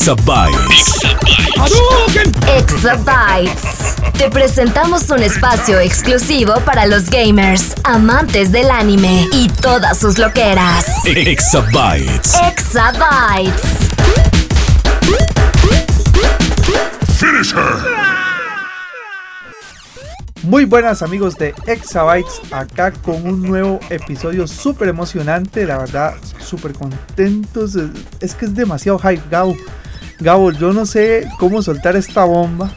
Exabytes. Exabytes. Te presentamos un espacio exclusivo para los gamers, amantes del anime y todas sus loqueras. Exabytes. Exabytes. Finish her. Muy buenas amigos de Exabytes, acá con un nuevo episodio súper emocionante, la verdad, súper contentos. Es- que es demasiado hype, Gabo. Gabo, yo no sé cómo soltar esta bomba,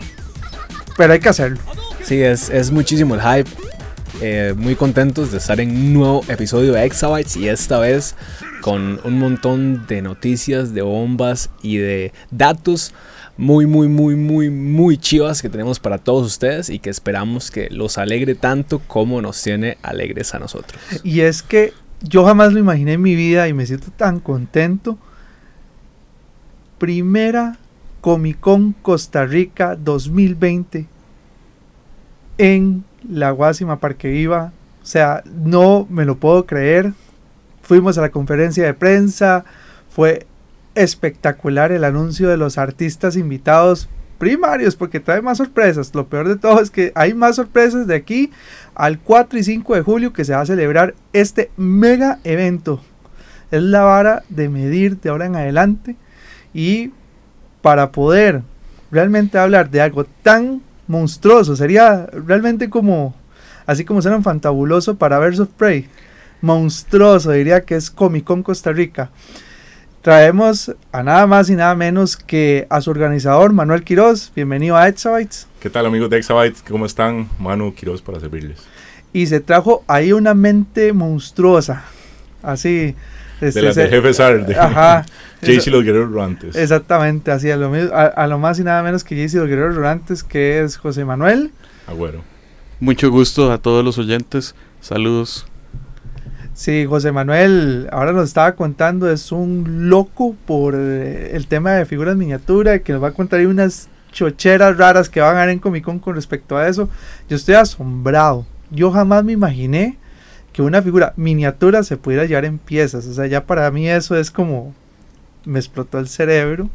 pero hay que hacerlo. Sí, es, es muchísimo el hype. Eh, muy contentos de estar en un nuevo episodio de Exabytes y esta vez con un montón de noticias, de bombas y de datos muy, muy, muy, muy, muy chivas que tenemos para todos ustedes y que esperamos que los alegre tanto como nos tiene alegres a nosotros. Y es que yo jamás lo imaginé en mi vida y me siento tan contento. Primera Comic Con Costa Rica 2020 en la Guásima Parque Viva. O sea, no me lo puedo creer. Fuimos a la conferencia de prensa. Fue espectacular el anuncio de los artistas invitados primarios porque trae más sorpresas. Lo peor de todo es que hay más sorpresas de aquí al 4 y 5 de julio que se va a celebrar este mega evento. Es la vara de medir de ahora en adelante y para poder realmente hablar de algo tan monstruoso, sería realmente como, así como suena fantabuloso para Birds of Prey, monstruoso diría que es Comic Con Costa Rica. Traemos a nada más y nada menos que a su organizador Manuel Quiroz. Bienvenido a Exabytes. ¿Qué tal amigos de Exabytes? ¿Cómo están? Manu Quiroz para servirles. y se trajo ahí una mente monstruosa. Así. Este, De las se- de Jefe Sar, de Ajá. Jaycee Eso- los Guerreros Ruantes. Exactamente, así a lo, a, a lo más y nada menos que Jaycee los Guerreros Durantes, que es José Manuel. Agüero. Mucho gusto a todos los oyentes. Saludos. Sí, José Manuel, ahora nos estaba contando, es un loco por eh, el tema de figuras miniatura, que nos va a contar ahí unas chocheras raras que van a haber en Comic Con con respecto a eso. Yo estoy asombrado. Yo jamás me imaginé que una figura miniatura se pudiera llevar en piezas. O sea, ya para mí eso es como me explotó el cerebro.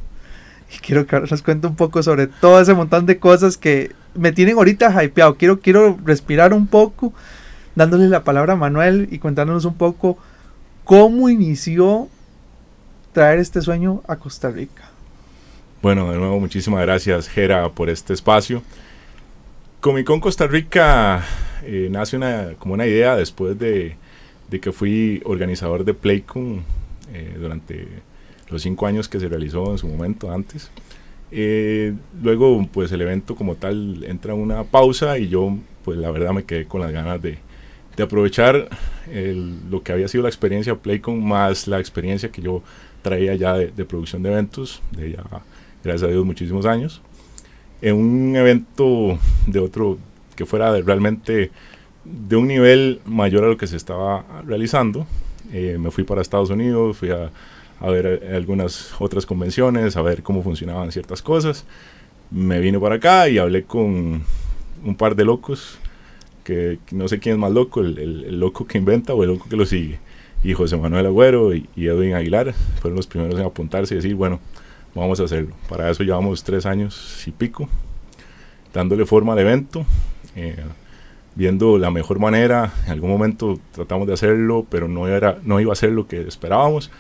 Y quiero que ahora nos cuente un poco sobre todo ese montón de cosas que me tienen ahorita hypeado. Quiero, quiero respirar un poco, dándole la palabra a Manuel y contándonos un poco cómo inició traer este sueño a Costa Rica. Bueno, de nuevo, muchísimas gracias, Jera, por este espacio. Comic Con Costa Rica eh, nace una, como una idea después de, de que fui organizador de Playcon eh, durante los cinco años que se realizó en su momento antes. Eh, luego, pues el evento como tal entra en una pausa y yo, pues la verdad me quedé con las ganas de, de aprovechar el- lo que había sido la experiencia Playcon más la experiencia que yo traía ya de, de producción de eventos, de ya, gracias a Dios, muchísimos años, en un evento de otro que fuera de- realmente de un nivel mayor a lo que se estaba realizando. Eh, me fui para Estados Unidos, fui a, a ver eh, algunas otras convenciones, a ver cómo funcionaban ciertas cosas. Me vine para acá y hablé con un par de locos, que no sé quién es más loco, el, el- el loco que inventa o el loco que lo sigue. Y José Manuel Agüero y, y Edwin Aguilar fueron los primeros en apuntarse y decir, bueno, vamos a hacerlo. Para eso llevamos tres años y pico, dándole forma al evento, eh, viendo la mejor manera. En algún momento tratamos de hacerlo, pero no, era, no iba a ser lo que esperábamos.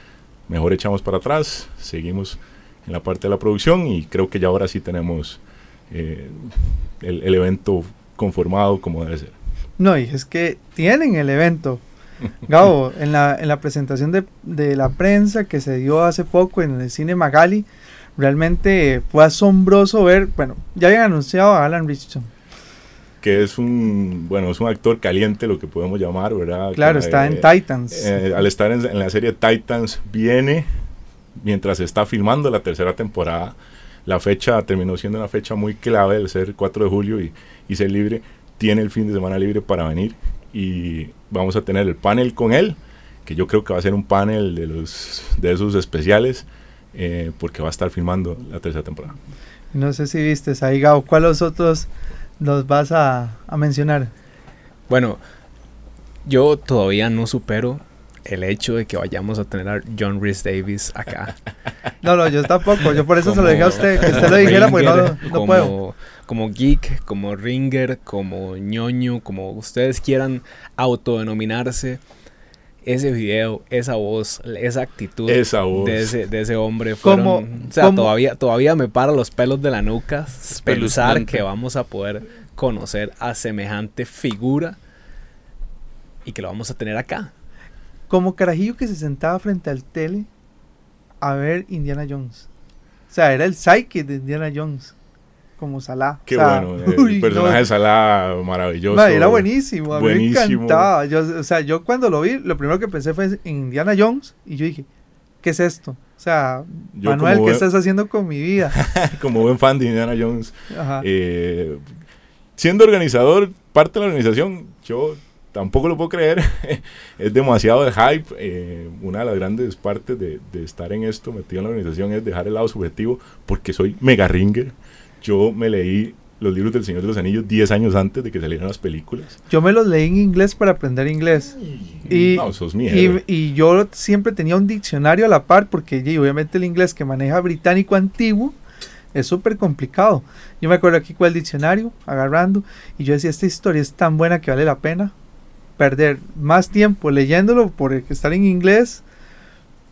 Mejor echamos para atrás, seguimos en la parte de la producción y creo que ya ahora sí tenemos eh, el, el evento conformado como debe ser. No, y es que tienen el evento. Gabo, en la, en la presentación de, de la prensa que se dio hace poco en el cine Magali, realmente fue asombroso ver, bueno, ya habían anunciado a Alan Richardson. Que es un bueno es un actor caliente lo que podemos llamar verdad Claro, Que, está en eh, Titans. eh, al estar en, en la serie Titans viene mientras está filmando la tercera temporada. La fecha terminó siendo una fecha muy clave, el ser 4 de julio y, y ser libre. Tiene el fin de semana libre para venir y vamos a tener el panel con él, que yo creo que va a ser un panel de, los, de esos especiales, eh, porque va a estar filmando la tercera temporada. No sé si viste, ahí Gao, ¿cuáles otros nos vas a, a mencionar? Bueno, yo todavía no supero el hecho de que vayamos a tener a John Rhys Davis acá. No, no, yo tampoco. Yo por eso se lo dije a usted, que usted lo dijera, pues no, no como, puedo. Como geek, como ringer, como ñoño, como ustedes quieran autodenominarse. Ese video, esa voz, esa actitud Esa voz. De, ese, de ese hombre fueron, Como- o sea, todavía, todavía me para los pelos de la nuca pensar que vamos a poder conocer a semejante figura y que lo vamos a tener acá. Como carajillo que se sentaba frente al tele a ver Indiana Jones. O sea, era el psyche de Indiana Jones. Como Salah. Qué O sea, bueno, el personaje no. de Salah maravilloso. Ma, era buenísimo, a mí me Buenísimo. encantaba. Yo, o sea, yo cuando lo vi, lo primero que pensé fue en Indiana Jones y yo dije, ¿qué es esto? O sea, Yo Manuel, ¿qué buen- estás haciendo con mi vida? Como buen fan de Indiana Jones, Ajá. Eh, siendo organizador, parte de la organización, yo tampoco lo puedo creer. es demasiado el hype. Eh, una de las grandes partes de, de estar en esto, metido en la organización, es dejar el lado subjetivo, porque soy mega ringer. Yo me leí los libros del Señor de los Anillos 10 años antes de que salieran las películas. Yo me los leí en inglés para aprender inglés. Y, no, sos y, y yo siempre tenía un diccionario a la par porque y obviamente el inglés que maneja británico antiguo es súper complicado. Yo me acuerdo aquí con el diccionario, agarrando, y yo decía, esta historia es tan buena que vale la pena perder más tiempo leyéndolo por estar en inglés,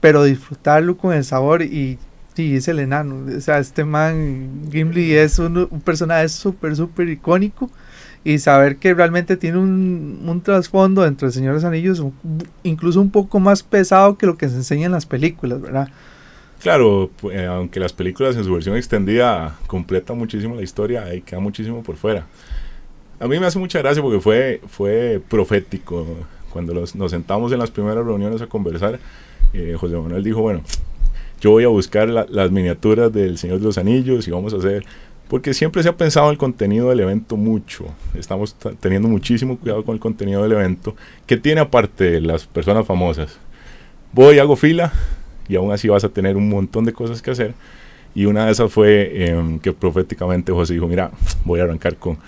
pero disfrutarlo con el sabor y... Sí, es el enano. O sea, este man, Gimli, es un, un personaje súper, súper icónico. Y saber que realmente tiene un, un trasfondo dentro del Señor de los Anillos, un- incluso un poco más pesado que lo que se enseña en las películas, ¿verdad? Claro, eh, aunque las películas en su versión extendida completan muchísimo la historia, ahí queda muchísimo por fuera. A mí me hace mucha gracia porque fue, fue profético. Cuando los- nos sentamos en las primeras reuniones a conversar, eh, José Manuel dijo, bueno, yo voy a buscar la- las miniaturas del Señor de los Anillos y vamos a hacer... Porque siempre se ha pensado en el contenido del evento mucho. Estamos ta- teniendo muchísimo cuidado con el contenido del evento. que tiene aparte de las personas famosas? Voy, hago fila, y aún así vas a tener un montón de cosas que hacer. Y una de esas fue em, que proféticamente José dijo, mira, voy a arrancar con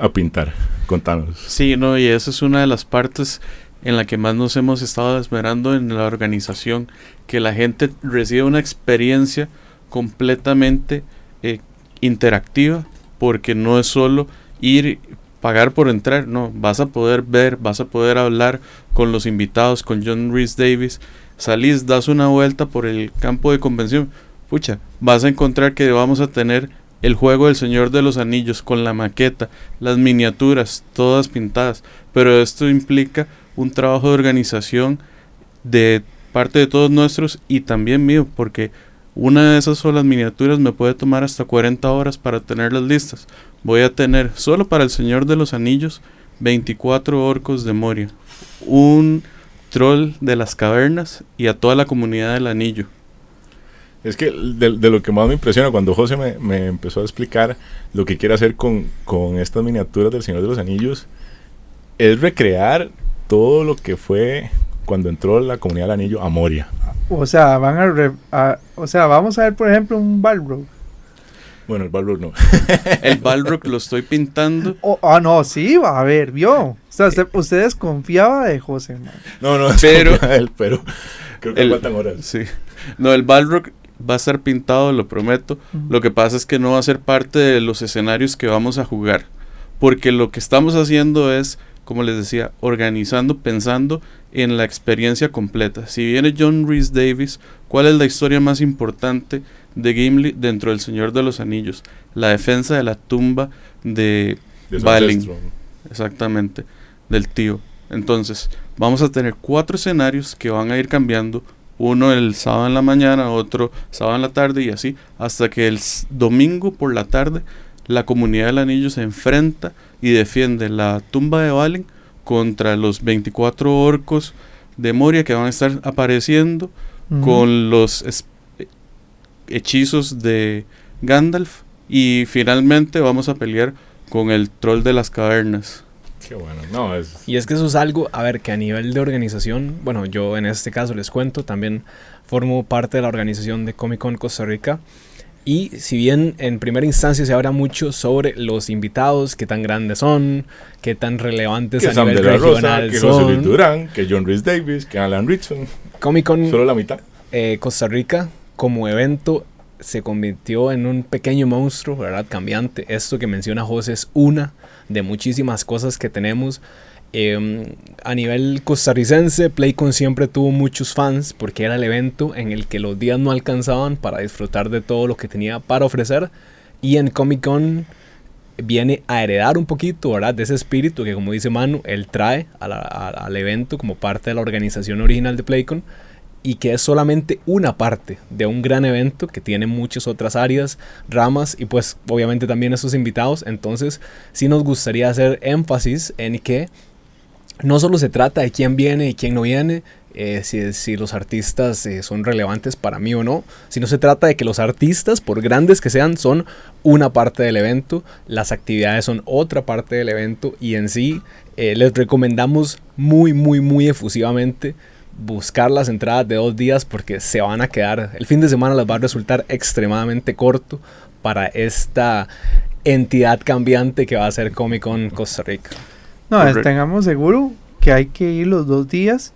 a pintar, contanos. Sí, no, y esa es una de las partes en la que más nos hemos estado esmerando en la organización, que la gente reciba una experiencia completamente eh, interactiva, porque no es solo ir pagar por entrar, no, vas a poder ver, vas a poder hablar con los invitados, con John Rhys Davis, salís, das una vuelta por el campo de convención, pucha, vas a encontrar que vamos a tener el juego del Señor de los Anillos con la maqueta, las miniaturas, todas pintadas, pero esto implica un trabajo de organización de parte de todos nuestros y también mío, porque una de esas solas miniaturas me puede tomar hasta 40 horas para tenerlas listas. Voy a tener solo para el Señor de los Anillos 24 orcos de Moria, un troll de las cavernas y a toda la comunidad del anillo. Es que de, de lo que más me impresiona cuando José me, me empezó a explicar lo que quiere hacer con, con estas miniaturas del Señor de los Anillos, es recrear todo lo que fue cuando entró la comunidad del anillo a Moria. O sea, van a, re- a- o sea, vamos a ver, por ejemplo, un Balrog. Bueno, el Balrog no. El Balrog lo estoy pintando. Oh, ah, no, sí, va a ver, vio. O sea, usted, usted desconfiaba de José, man. No, no, es Pero- él, pero creo que El- faltan horas. Sí. No, el Balrog va a estar pintado, lo prometo. Lo que pasa es que no va a ser parte de los escenarios que vamos a jugar. Porque lo que estamos haciendo es, como les decía, organizando, pensando en la experiencia completa. Si viene John Rhys Davis, ¿cuál es la historia más importante de Gimli dentro del Señor de los Anillos? La defensa de la tumba de Balin. ancestro. Exactamente, del tío. Entonces, vamos a tener cuatro escenarios que van a ir cambiando. Uno el sábado en la mañana, otro sábado en la tarde y así, hasta que el domingo por la tarde la comunidad del anillo se enfrenta y defiende la tumba de Balin contra los 24 orcos de Moria que van a estar apareciendo con los hechizos de Gandalf y finalmente vamos a pelear con el troll de las cavernas. Qué bueno. No, es... Y es que eso es algo, a ver, que a nivel de organización, bueno, yo en este caso les cuento, también formo parte de la organización de Comic Con Costa Rica. Y si bien en primera instancia se habla mucho sobre los invitados, qué tan grandes son, qué tan relevantes Que a Sam nivel de la Rosa, regional que José Luis son, Durán, que John Rhys Davis, que Alan Richardson. Comic Con Solo la mitad. eh, Costa Rica como evento se convirtió en un pequeño monstruo, ¿verdad? Cambiante. Esto que menciona José es una de muchísimas cosas que tenemos. Eh, a nivel costarricense, Playcon siempre tuvo muchos fans porque era el evento en el que los días no alcanzaban para disfrutar de todo lo que tenía para ofrecer. Y en Comic Con viene a heredar un poquito, ¿verdad? De ese espíritu que, como dice Manu, él trae a al evento como parte de la organización original de Playcon y que es solamente una parte de un gran evento que tiene muchas otras áreas, ramas y pues obviamente también esos invitados. Entonces sí nos gustaría hacer énfasis en que no solo se trata de quién viene y quién no viene, eh, si, los artistas eh, son relevantes para mí o no, sino se trata de que los artistas, por grandes que sean, son una parte del evento, las actividades son otra parte del evento y en sí eh, les recomendamos muy, muy, muy efusivamente buscar las entradas de dos días porque se van a quedar, el fin de semana les va a resultar extremadamente corto para esta entidad cambiante que va a ser Comic Con Costa Rica. No, Correcto. tengamos seguro que hay que ir los dos días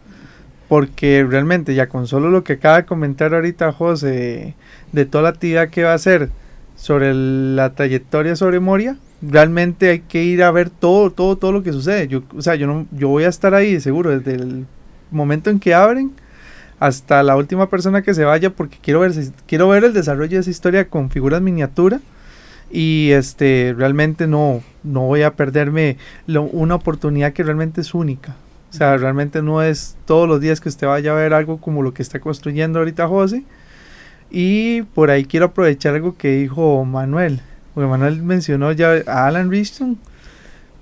porque realmente ya con solo lo que acaba de comentar ahorita José de toda la actividad que va a hacer sobre el- la trayectoria sobre Moria, realmente hay que ir a ver todo, todo, todo lo que sucede. Yo, o sea, yo no, yo voy a estar ahí seguro desde el momento en que abren hasta la última persona que se vaya porque quiero ver, quiero ver el desarrollo de esa historia con figuras miniatura y este realmente no, no voy a perderme lo- una oportunidad que realmente es única. O sea, realmente no es todos los días que usted vaya a ver algo como lo que está construyendo ahorita José. Y por ahí quiero aprovechar algo que dijo Manuel. Porque Manuel mencionó ya a Alan Richardson,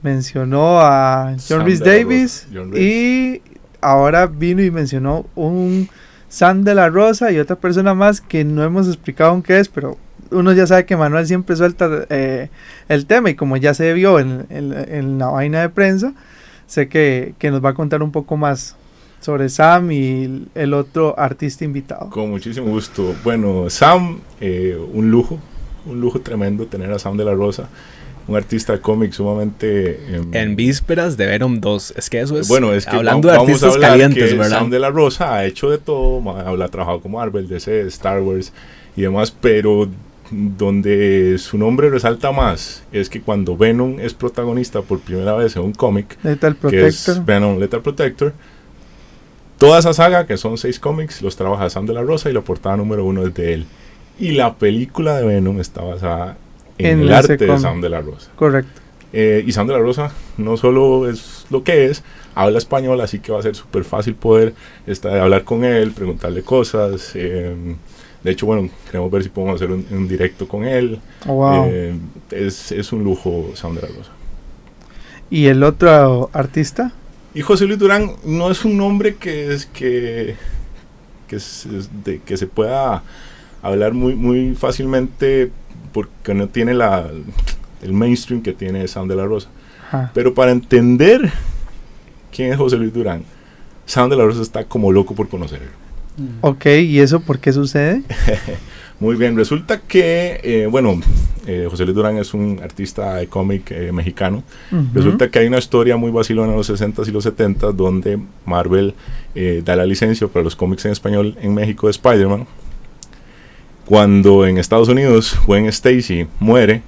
mencionó a John Rhys Davis John y ahora vino y mencionó un Sam de la Rosa y otra persona más que no hemos explicado aún qué es, pero uno ya sabe que Manuel siempre suelta eh, el tema y como ya se vio en, en- en la vaina de prensa, sé que, que nos va a contar un poco más sobre Sam y el, otro artista invitado. Con muchísimo gusto. Bueno, Sam, eh, un lujo, un lujo tremendo tener a Sam de la Rosa, un artista de cómic sumamente... em, En vísperas de Venom 2. Es que eso es. bueno, es que hablando va- de vamos a artistas hablar calientes, que ¿verdad? Sam de la Rosa ha hecho de todo, ma- ha trabajado como Marvel, DC, Star Wars y demás, pero donde su nombre resalta más es que cuando Venom es protagonista por primera vez en un cómic, que es Venom Lethal Protector. Toda esa saga, que son seis cómics, los trabaja Sam de la Rosa y la portada número uno es de él. Y la película de Venom está basada en, En el arte de. Sam de la Rosa. Correcto. Eh, y Sam de la Rosa no solo es lo que es, habla español, así que va a ser súper fácil poder estar, hablar con él, preguntarle cosas. eh, de hecho, bueno, queremos ver si podemos hacer un, un directo con él. Oh, wow. Eh, es, es un lujo la Rosa. ¿Y el otro artista? Y José Luis Durán no es un nombre que es que, que, es- es de- que se pueda hablar muy, muy fácilmente porque no tiene la, el mainstream que tiene Sam de la Rosa. Ajá. Pero para entender quién es José Luis Durán, Sam de la Rosa está como loco por conocerlo. Ok, ¿y eso por qué sucede? Muy bien, resulta que, eh, bueno, eh, José Luis Durán es un artista de cómic eh, mexicano. Resulta que hay una historia muy vacilona en los 60s y los 70s donde Marvel da la licencia para los cómics en español en México de Spider-Man. Cuando en Estados Unidos Gwen Stacy muere,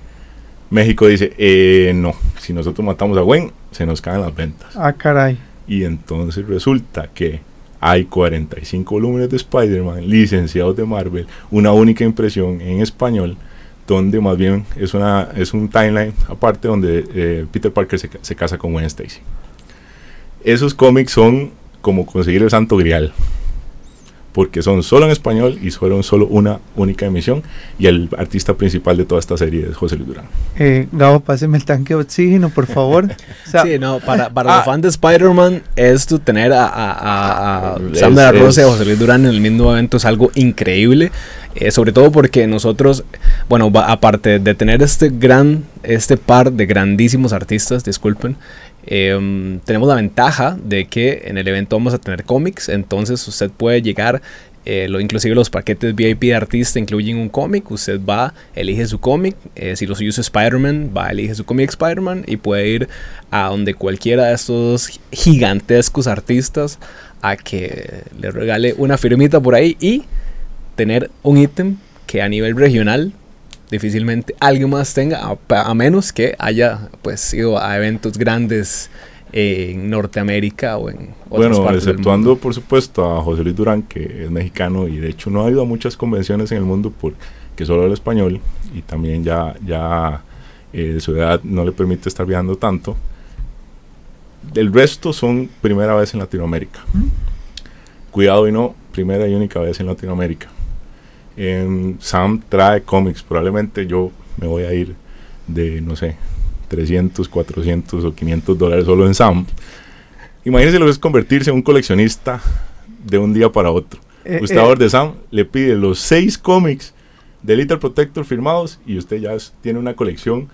México dice, eh, no, si nosotros matamos a Gwen, se nos caen las ventas. Ah, caray. Y entonces resulta que hay 45 volúmenes de Spider-Man licenciados de Marvel, una única impresión en español, donde más bien es, una, es un timeline aparte donde eh, Peter Parker se, se casa con Gwen Stacy. Esos cómics son como conseguir el santo grial. Porque son solo en español y fueron solo una única emisión. Y el artista principal de toda esta serie es José Luis Durán. Eh, Gabo, páseme el tanque de oxígeno, por favor. O sea, Sí, no, para, para Ah. los fans de Spider-Man, esto tener a, a, a, a Es- Sam de la Rosa y a José Luis Durán en el mismo evento es algo increíble. eh, sobre todo porque nosotros, bueno, aparte de tener este gran, este par de grandísimos artistas, disculpen, em, tenemos la ventaja de que en el evento vamos a tener cómics, entonces usted puede llegar, eh, lo, inclusive los paquetes VIP de artista incluyen un cómic, usted va, elige su cómic, eh, si lo suyo es Spider-Man, va, elige su cómic Spider-Man y puede ir a donde cualquiera de estos gigantescos artistas a que le regale una firmita por ahí y tener un ítem que a nivel regional difícilmente alguien más tenga, a, a menos que haya pues ido a eventos grandes en Norteamérica o en otras Bueno, partes del exceptuando mundo. por supuesto a José Luis Durán, que es mexicano y de hecho no ha ido a muchas convenciones en el mundo porque solo habla español y también ya, ya eh, su edad no le permite estar viajando tanto. El resto son primera vez en Latinoamérica. Cuidado y no, primera y única vez en Latinoamérica. Em, Sam trae cómics, probablemente yo me voy a ir de, no sé, 300, 400 o 500 dólares solo en Sam. Imagínense lo que es convertirse en un coleccionista de un día para otro. eh, usted eh, de Sam le pide los seis cómics de Little Protector firmados y usted ya tiene una colección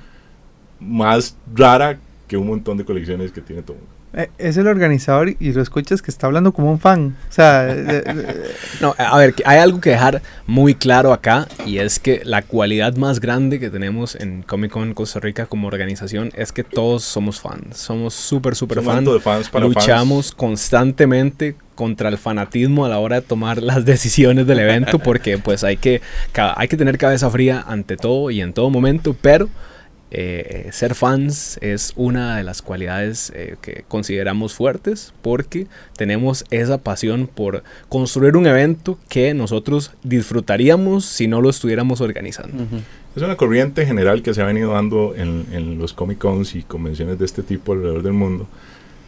más rara que un montón de colecciones que tiene todo. el mundo. Eh, es el organizador y lo escuchas que está hablando como un fan. O sea, eh, eh, No, a ver, hay algo que dejar muy claro acá y es que la cualidad más grande que tenemos en Comic Con Costa Rica como organización es que todos somos fans, somos súper, súper fans. de fans para Luchamos fans. constantemente contra el fanatismo a la hora de tomar las decisiones del evento porque pues hay que, hay que tener cabeza fría ante todo y en todo momento, pero eh, ser fans es una de las cualidades eh, que consideramos fuertes porque tenemos esa pasión por construir un evento que nosotros disfrutaríamos si no lo estuviéramos organizando. Es una corriente general que se ha venido dando en, en los Comic Cons y convenciones de este tipo alrededor del mundo,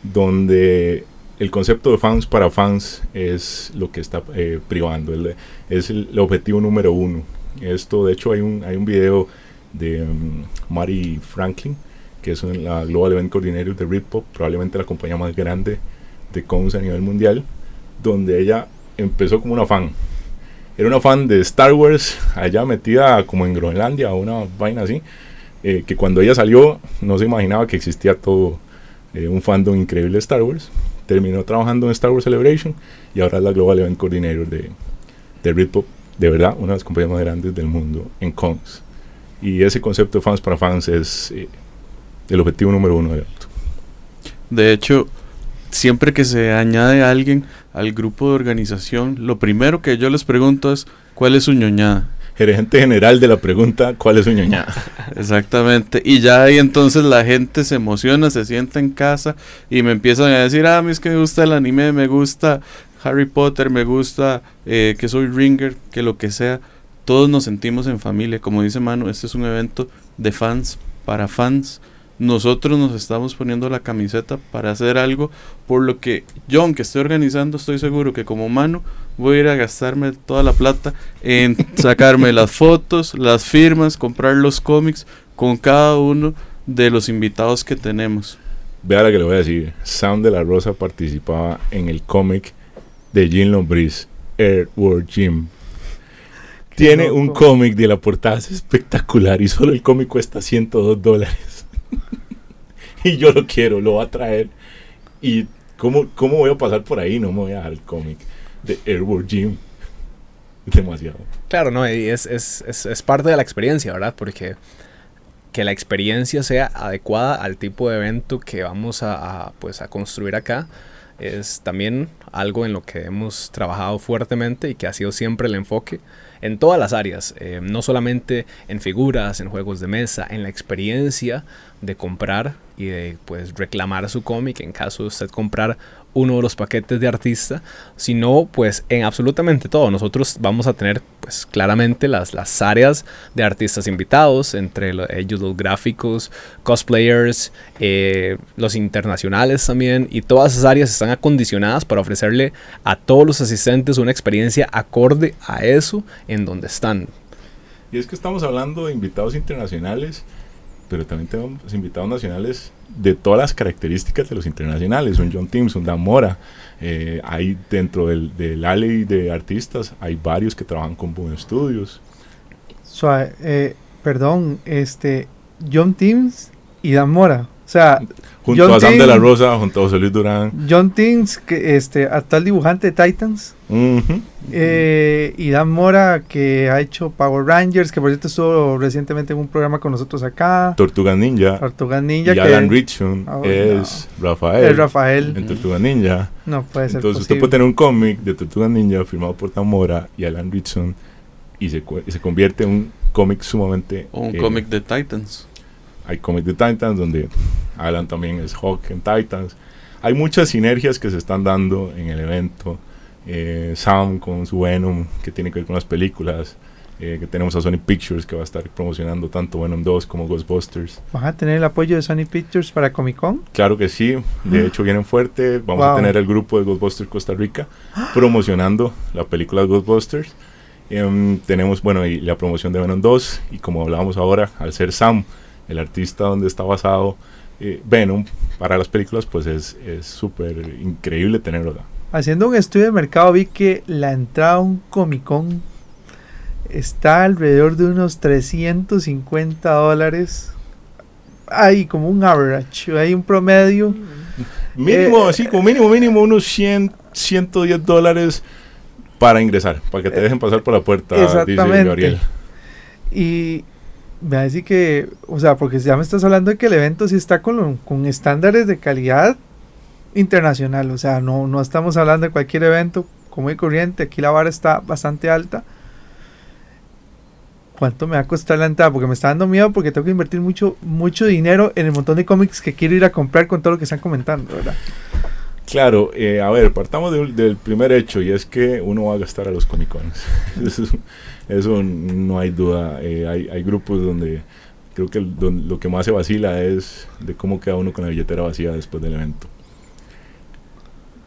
donde el concepto de fans para fans es lo que está eh, privando, el- es el, el objetivo número uno. Esto, de hecho, hay un, hay un video de um, Mari Franklin, que es la Global Event Coordinator de Britpop, probablemente la compañía más grande de cons a nivel mundial, donde ella empezó como una fan. Era una fan de Star Wars, allá metida como en Groenlandia o una vaina así, eh, que cuando ella salió no se imaginaba que existía todo eh, un fandom increíble de Star Wars. Terminó trabajando en Star Wars Celebration y ahora es la Global Event Coordinator de, de Britpop, de verdad, una de las compañías más grandes del mundo en cons. Y ese concepto de fans para fans es eh, el objetivo número uno del evento. De hecho, siempre que se añade a alguien al grupo de organización, lo primero que yo les pregunto es ¿cuál es su ñoñada? Gerente general de la pregunta, ¿cuál es su ñoñada? Exactamente. Y ya ahí entonces la gente se emociona, se sienta en casa y me empiezan a decir, ah, a mí es que me gusta el anime, me gusta Harry Potter, me gusta eh, que soy ringer, que lo que sea. Todos nos sentimos en familia. Como dice Manu, este es un evento de fans para fans. Nosotros nos estamos poniendo la camiseta para hacer algo por lo que yo, aunque esté organizando, estoy seguro que como Manu voy a ir a gastarme toda la plata en sacarme las fotos, las firmas, comprar los cómics con cada uno de los invitados que tenemos. Vea la que le voy a decir. Sam de la Rosa participaba en el cómic de Jim Lombriz, Airworld Jim. Tiene un loco. cómic de la portada es espectacular y solo el cómic cuesta 102 dólares. y yo lo quiero, lo voy a traer. ¿Y cómo, cómo voy a pasar por ahí? No me voy a dar el cómic de Airworld Jim. Demasiado. Claro, no, y es, es, es, es parte de la experiencia, ¿verdad? Porque que la experiencia sea adecuada al tipo de evento que vamos a, a, pues, a construir acá es también algo en lo que hemos trabajado fuertemente y que ha sido siempre el enfoque en todas las áreas, eh, no solamente en figuras, en juegos de mesa, en la experiencia de comprar y de pues reclamar su cómic en caso de usted comprar uno de los paquetes de artista, sino pues en absolutamente todo. Nosotros vamos a tener pues claramente las, las áreas de artistas invitados, entre lo- ellos los gráficos, cosplayers, eh, los internacionales también, y todas esas áreas están acondicionadas para ofrecerle a todos los asistentes una experiencia acorde a eso en donde están. Y es que estamos hablando de invitados internacionales, pero también tenemos invitados nacionales de todas las características de los internacionales. Un John Timms, un Dan Mora. eh, hay dentro del, del alley de artistas, hay varios que trabajan con Boom Studios. Eh, perdón, este, John Teams y Dan Mora. O sea, Junto John a Sam de la Rosa, junto a José Luis Durán. John que este, actual dibujante de Titans, eh, y Dan Mora, que ha hecho Power Rangers, que por cierto estuvo recientemente en un programa con nosotros acá. Tortuga Ninja. Tortugas Ninja, y que Alan Richardson Oh, es Rafael. es Rafael. En Tortuga Ninja. No puede ser Entonces usted puede tener un cómic de Tortuga Ninja firmado por Tamora y Alan Richardson y se, se convierte en un cómic sumamente... O un eh, cómic de Titans. Hay cómics de Titans donde Alan también es Hawk en Titans. Hay muchas sinergias que se están dando en el evento. Eh, Sam con su Venom que tiene que ver con las películas. Eh, que tenemos a Sony Pictures que va a estar promocionando tanto Venom 2 como Ghostbusters. ¿Van a tener el apoyo de Sony Pictures para Comic Con? Claro que sí, de hecho vienen fuerte. Vamos a Wow. tener el grupo de Ghostbusters Costa Rica promocionando la película de Ghostbusters. Em, tenemos, bueno, y la promoción de Venom 2. Y como hablábamos ahora, al ser Sam, el artista donde está basado eh, Venom para las películas, pues es es súper increíble tenerlo acá. Haciendo un estudio de mercado vi que la entrada a un Comic Con está alrededor de unos 350 dólares. Hay como un average, hay un promedio. Mínimo, Eh, así como mínimo, mínimo, unos 100, 110 dólares para ingresar, para que te dejen pasar por la puerta, dice Exactamente. Gabriel. Y me va a decir que, o sea, porque ya me estás hablando de que el evento sí está con, con estándares de calidad internacional. O sea, no, no estamos hablando de cualquier evento común y corriente. Aquí la vara está bastante alta. ¿Cuánto me va a costar la entrada? Porque me está dando miedo porque tengo que invertir mucho, mucho dinero en el montón de cómics que quiero ir a comprar con todo lo que están comentando, ¿verdad? Claro, eh, a ver, partamos de del primer hecho y es que uno va a gastar a los Comic Cons. eso, eso no hay duda. Eh, hay, hay grupos donde creo que el- lo que más se vacila es de cómo queda uno con la billetera vacía después del evento.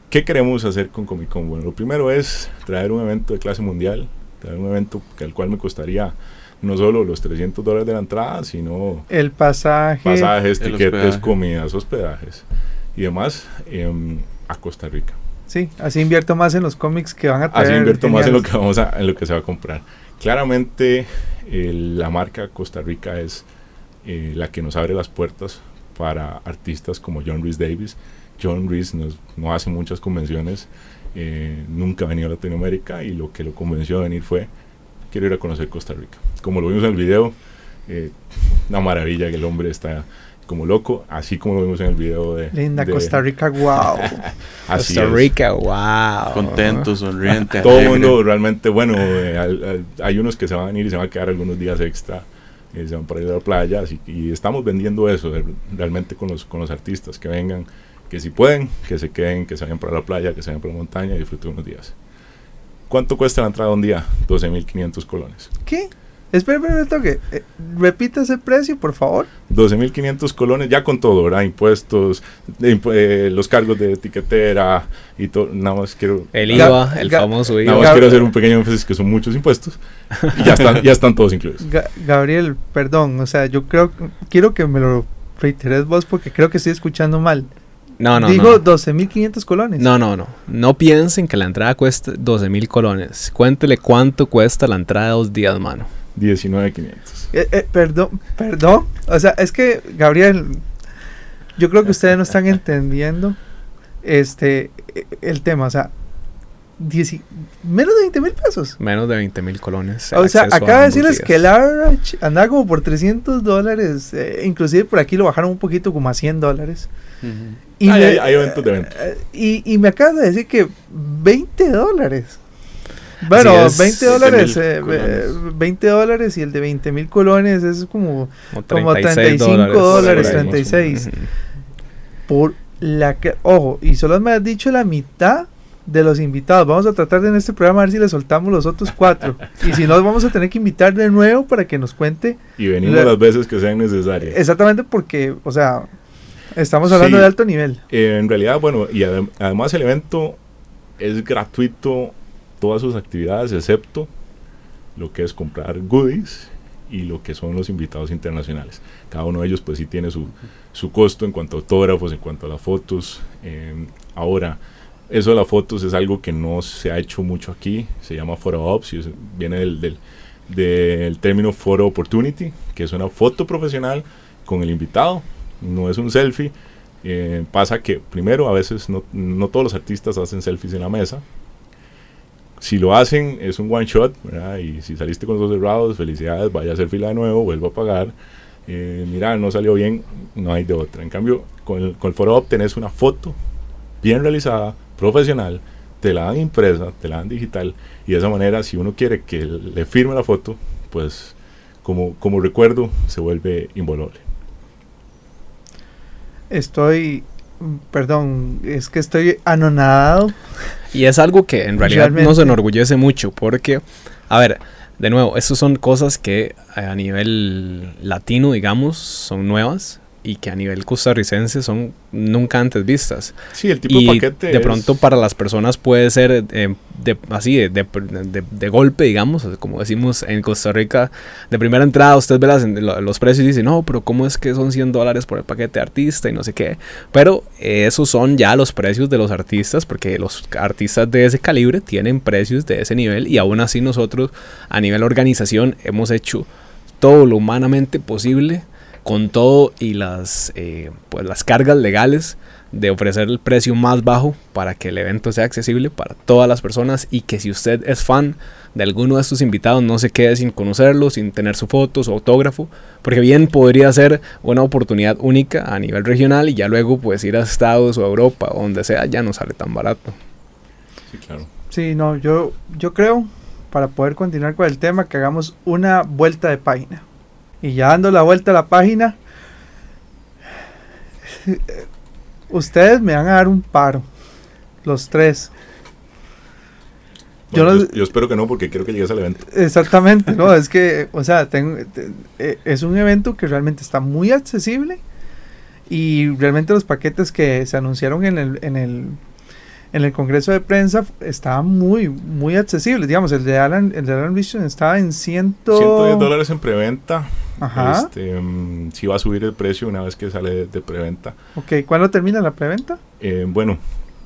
¿Qué queremos hacer con Comic Con? Bueno, lo primero es traer un evento de clase mundial, traer un evento que al cual me costaría no solo los 300 dólares de la entrada, sino El pasaje. pasajes, El tiquetes, hospedaje. comidas, hospedajes y demás em, a Costa Rica. Sí, así invierto más en los cómics que van a traer. Así invierto más en lo que vamos a, en lo que se va a comprar. Claramente eh, la marca Costa Rica es eh, la que nos abre las puertas para artistas como John Rhys Davis. John Rhys nos- no hace muchas convenciones, eh, nunca ha venido a Latinoamérica y lo que lo convenció a venir fue quiero ir a conocer Costa Rica. Como lo vimos en el video, eh, una maravilla que el hombre está como loco, así como lo vimos en el video de... Linda de- Costa Rica, wow. así Costa es. Rica, wow. Contento, sonriente. todo el mundo realmente bueno eh, al- al- hay unos que se van a venir y se van a quedar algunos días extra eh, se van para ir a la playa así y estamos vendiendo eso de- realmente con los con los artistas que vengan que si pueden que se queden que se vayan para la playa que se vayan para la montaña y disfruten unos días ¿cuánto cuesta la entrada un día? 12.500 colones ¿Qué? Espera, espera, espera, toque. Eh, repita ese precio, por favor. 12.500 colones ya con todo, ¿verdad? Impuestos, impu- eh, los cargos de etiquetera y todo. Nada más quiero, El IVA, el famoso nada IVA. más Gab- quiero hacer un pequeño énfasis que son muchos impuestos y ya están, ya están todos incluidos. Ga- Gabriel, perdón, o sea, yo creo, quiero que me lo reiteres vos porque creo que estoy escuchando mal. No, no, Digo no. 12.500 colones. No, no, no. No piensen que la entrada cuesta 12 mil colones. Cuéntele cuánto cuesta la entrada de dos días, mano. 19.500. Eh, eh, perdón, perdón. O sea, es que, Gabriel, yo creo que ustedes no están entendiendo este eh, el tema. O sea, dieci- menos de 20 mil pesos. Menos de 20 mil colones. O sea, acaba de decirles días. que el average andaba como por 300 dólares. eh, inclusive por aquí lo bajaron un poquito como a 100 dólares. Y, Hay- me, hay- hay eventos de eventos. eh, y, y me acabas de decir que 20 dólares. Bueno, es, 20 20 dólares, eh, colones. eh, 20 dólares y el de 20 mil colones es como Como como 36 35 dólares, por ahí. 36. Ujú. por la que, ojo, y solo me has dicho la mitad de los invitados. Vamos a tratar de en este programa a ver si le soltamos los otros cuatro. y si no, vamos a tener que invitar de nuevo para que nos cuente. Y venimos La- las veces que sean necesarias. Exactamente porque, o sea, estamos hablando Sí. de alto nivel. Eh, en realidad, bueno, y adem- además el evento es gratuito todas sus actividades, excepto lo que es comprar goodies y lo que son los invitados internacionales. Cada uno de ellos pues sí tiene su, su costo en cuanto a autógrafos, en cuanto a las fotos. Eh, ahora, eso de las fotos es algo que no se ha hecho mucho aquí, se llama photo ops, y viene del, del, del término photo opportunity, que es una foto profesional con el invitado, no es un selfie. Eh, pasa que primero a veces no, no todos los artistas hacen selfies en la mesa. Si lo hacen es un one shot, ¿verdad? Y si saliste con los ojos cerrados, felicidades, vaya a hacer fila de nuevo, vuelva a pagar. Eh, mira, no salió bien, no hay de otra. En cambio, con el, con el Foro Op tenés una foto bien realizada, profesional, te la dan impresa, te la dan digital, y de esa manera, si uno quiere que le firme la foto, pues como, como recuerdo, se vuelve invaluable. Estoy, perdón, es que estoy anonadado. Y es algo que en realidad Realmente. nos enorgullece mucho porque, a ver, de nuevo, estas son cosas que a nivel latino, digamos, son nuevas y que a nivel costarricense son nunca antes vistas. Sí, el tipo y de paquete de es- pronto para las personas puede ser eh, de, así de, de- de- golpe, digamos, como decimos en Costa Rica, de primera entrada usted ve las- lo- los precios y dice, no, pero ¿cómo es que son 100 dólares por el paquete de artista y no sé qué? Pero eh, esos son ya los precios de los artistas, porque los artistas de ese calibre tienen precios de ese nivel y aún así nosotros a nivel organización hemos hecho todo lo humanamente posible con todo y las, eh, pues las cargas legales de ofrecer el precio más bajo para que el evento sea accesible para todas las personas y que si usted es fan de alguno de estos invitados no se quede sin conocerlo, sin tener su foto, su autógrafo, porque bien podría ser una oportunidad única a nivel regional y ya luego pues ir a Estados o a Europa o donde sea ya no sale tan barato. Sí, claro. Sí, no, yo, yo creo, para poder continuar con el tema, que hagamos una vuelta de página. Y ya dando la vuelta a la página, ustedes me van a dar un paro. Los tres. Yo Bueno, yo, yo espero que no, porque quiero que llegues al evento. Exactamente, no, es que, o sea, tengo, te- eh, es un evento que realmente está muy accesible y realmente los paquetes que se anunciaron en el, en el, en el congreso de prensa estaban muy, muy accesibles. Digamos, el de Alan, el de Alan Richardson estaba en ciento... 110 dólares en preventa. Ajá. Este, mm, sí va a subir el precio una vez que sale de, de preventa. Ok, ¿cuándo termina la preventa? Eh, bueno,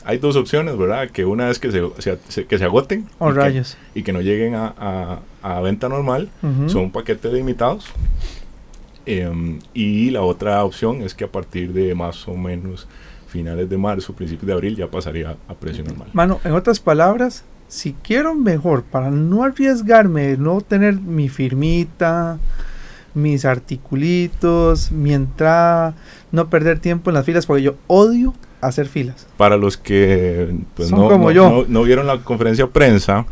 hay dos opciones, ¿verdad? Que una es que se, se- se- que se agoten O y, que, rayos. y que no lleguen a, a- a venta normal. Ujú. Son paquetes limitados. Em, y la otra opción es que a partir de más o menos finales de marzo, principios de abril, ya pasaría a precio normal. Mano, en otras palabras, si quiero mejor, para no arriesgarme, no tener mi firmita, mis articulitos, mi entrada, no perder tiempo en las filas, porque yo odio hacer filas. Para los que pues, Son no, como no- yo. no- no vieron la conferencia de prensa,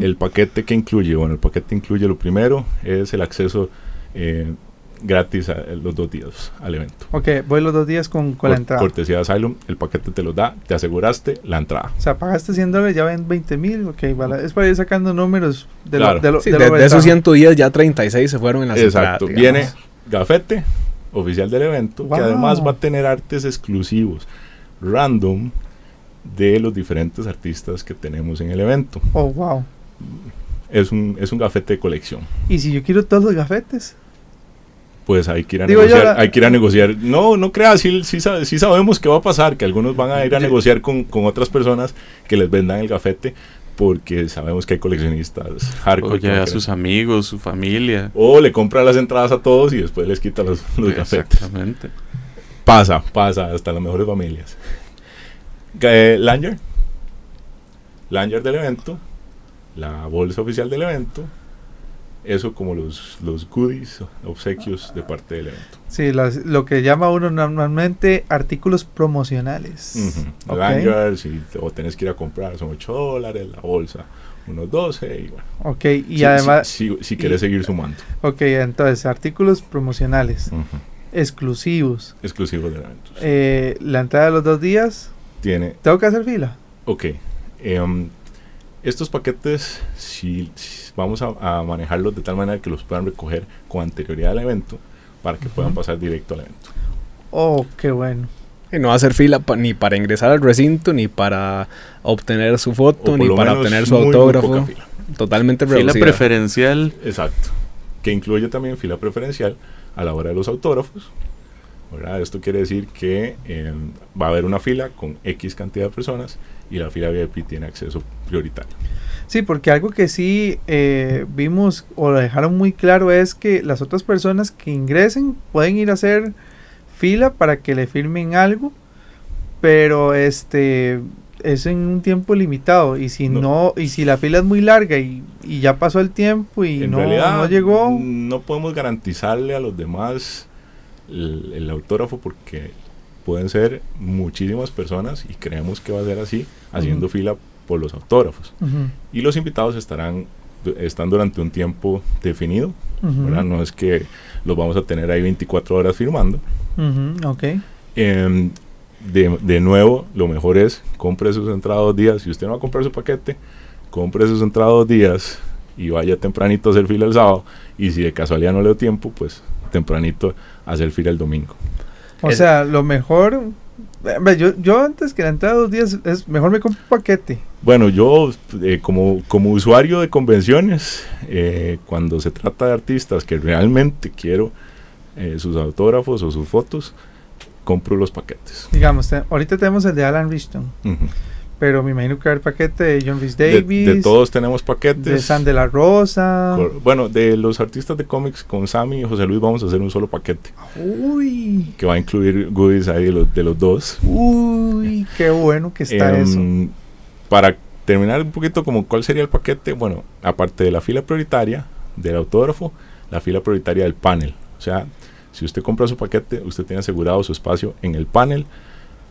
el paquete que incluye, bueno, el paquete incluye lo primero, es el acceso eh, gratis a, los dos días al evento. Ok, voy los dos días con, con la entrada. Cortesía de Asylum, el paquete te lo da, te aseguraste la entrada. O sea, pagaste 100 dólares, ya ven 20 mil. Ok, vale. es para ir sacando números de Claro. lo, de lo, Sí, de de, lo de esos ventaja. 110 ya 36 se fueron en la Exacto, entradas, viene gafete oficial del evento, Wow. que además va a tener artes exclusivos, random, de los diferentes artistas que tenemos en el evento. Oh, wow. Es un, es un gafete de colección. Y si yo quiero todos los gafetes. Pues hay que ir a Digo negociar. la- hay que ir a negociar. No, no creas, sí, sí, sabe- sí sabemos qué va a pasar, que algunos van a ir a negociar con, con otras personas que les vendan el gafete, porque sabemos que hay coleccionistas hardcore. Oye, a sus amigos, su familia. O le compra las entradas a todos y después les quita los, los gafetes. Exactamente. Pasa, pasa, hasta las mejores familias. Eh, Lanyard. Lanyard del evento. La bolsa oficial del evento. Eso como los, los goodies, obsequios de parte del evento. Sí, las- lo que llama uno normalmente artículos promocionales. Ujú. Ok. Lanyard, si te- o tenés que ir a comprar, son 8 dólares. La bolsa, unos 12. Y bueno, Ok, y si- además, si, si, si querés y- seguir sumando. ok, entonces, artículos promocionales. Exclusivos. exclusivos del evento. Eh, la entrada de los dos días, Tiene, tengo que hacer fila. ok. em, estos paquetes, si, si vamos a, a manejarlos de tal manera que los puedan recoger con anterioridad al evento para que puedan pasar directo al evento. Oh, qué bueno. Y no va a hacer fila pa- ni para ingresar al recinto, ni para obtener su foto, ni para obtener su muy, muy autógrafo. poca fila. Totalmente Fila reducida. preferencial. Exacto. Que incluye también fila preferencial a la hora de los autógrafos. ¿verdad? Esto quiere decir que eh, va a haber una fila con X cantidad de personas y la fila VIP tiene acceso prioritario. Sí, porque algo que sí eh, vimos o lo dejaron muy claro es que las otras personas que ingresen pueden ir a hacer fila para que le firmen algo, pero este es en un tiempo limitado y si no, No. y si la fila es muy larga y, y ya pasó el tiempo y en no, realidad no llegó, no podemos garantizarle a los demás el, el autógrafo porque pueden ser muchísimas personas y creemos que va a ser así, haciendo fila por los autógrafos. Y los invitados estarán están durante un tiempo definido. No es que los vamos a tener ahí 24 horas firmando. ujú, ok. Em, de, de nuevo, lo mejor es compre sus entradas dos días. Si usted no va a comprar su paquete, compre sus entradas dos días y vaya tempranito a hacer fila el sábado. Y si de casualidad no le dio tiempo, pues tempranito a hacer fila el domingo. O Es- sea, lo mejor, eh, yo, yo antes que la entrada de dos días es mejor me compro un paquete. Bueno, yo eh, como, como usuario de convenciones, eh, cuando se trata de artistas que realmente quiero eh, sus autógrafos o sus fotos, compro los paquetes. Digamos, te- ahorita tenemos el de Alan Richton, Ujú. Pero me imagino que va a haber paquete de John Rhys Davis, de todos tenemos paquetes. de San de la Rosa. Cor- Bueno, de los artistas de cómics con Sammy y José Luis vamos a hacer un solo paquete Uy, que va a incluir goodies ahí de los, de los dos. uy, qué bueno que está Em, eso. Para terminar un poquito como cuál sería el paquete, bueno, aparte de la fila prioritaria del autógrafo, la fila prioritaria del panel. O sea, si usted compra su paquete, usted tiene asegurado su espacio en el panel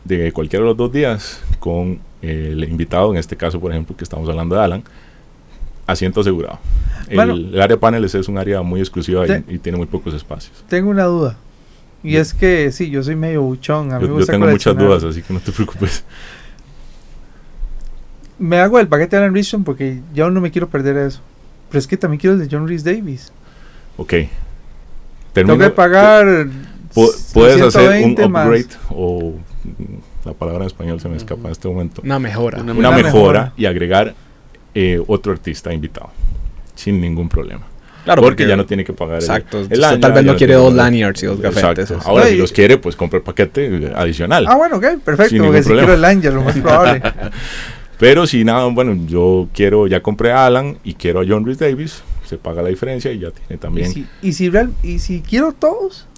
de cualquiera de los dos días con el invitado, en este caso, por ejemplo, que estamos hablando de Alan, asiento asegurado. El, Bueno. el área paneles es un área muy exclusiva y- Te- y, tiene muy pocos espacios. Tengo una duda. Y Yo- es que sí, yo soy medio buchón. A mí Yo, me yo gusta tengo muchas dudas, así que no te preocupes. Me hago el paquete de Alan Richton porque ya no me quiero perder eso. Pero es que también quiero el de John Rhys Davis. Ok. Tengo Termino- que pagar. pu- puedes hacer un 120 más. upgrade o la palabra en español se me escapa en este momento. Una mejora. Una Una, una mejora, mejora. y agregar eh, otro artista invitado. Sin ningún problema. Claro, porque, ya no tiene que pagar el- Exacto. el lanyard, tal vez no quiere dos lanyards y dos Exacto. gafetes. Ahora, No, si y- los quiere, pues compra el paquete adicional. Ah, bueno, ok, perfecto. Sin Porque ningún si problema. quiero el Angel, lo más probable. Pero si nada, bueno, yo quiero, ya compré a Alan y quiero a John Rhys Davis, se paga la diferencia y ya tiene y, también. si, y, si real- y si quiero todos, y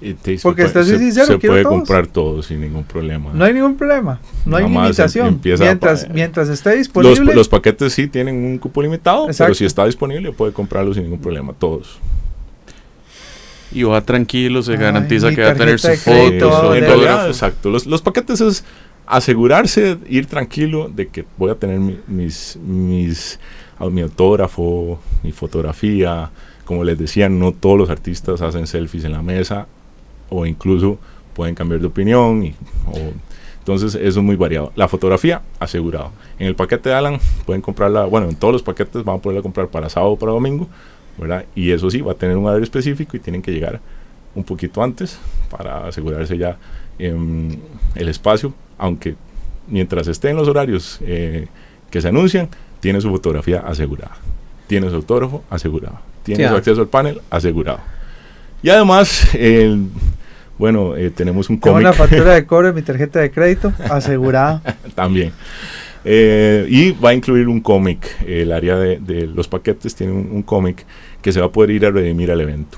te- se Porque puede- estás se, sincero, se quiero puede todos. comprar todo sin ningún problema. no hay ningún problema. No hay Nada limitación. Mientras, mientras esté Los, disponible. los paquetes sí tienen un cupo limitado, Exacto. pero si está disponible puede comprarlo sin ningún problema, todos. Y va tranquilo, se Ay, garantiza que va a tener su tarjeta de foto, crédito, su va a en valer. realidad, autógrafo. exacto. Los, los paquetes es asegurarse, ir tranquilo de que voy a tener mi- mis, mis, mi autógrafo, mi fotografía. Como les decía, no todos los artistas hacen selfies en la mesa o incluso pueden cambiar de opinión. y- o- entonces eso es muy variado. La fotografía, asegurado. En el paquete de Alan pueden comprarla, bueno, en todos los paquetes van a poderla comprar para sábado o para domingo, ¿verdad? Y eso sí, va a tener un horario específico y tienen que llegar un poquito antes para asegurarse ya em, el espacio, aunque mientras esté en los horarios eh, que se anuncian, tiene su fotografía asegurada, tiene su autógrafo asegurado, tiene su acceso al panel asegurado. Y además, el- bueno, eh, tenemos un Tengo cómic una factura de cobre en mi tarjeta de crédito asegurada. también. Eh, y va a incluir un cómic. El área de, de los paquetes tiene un, un cómic que se va a poder ir a redimir al evento.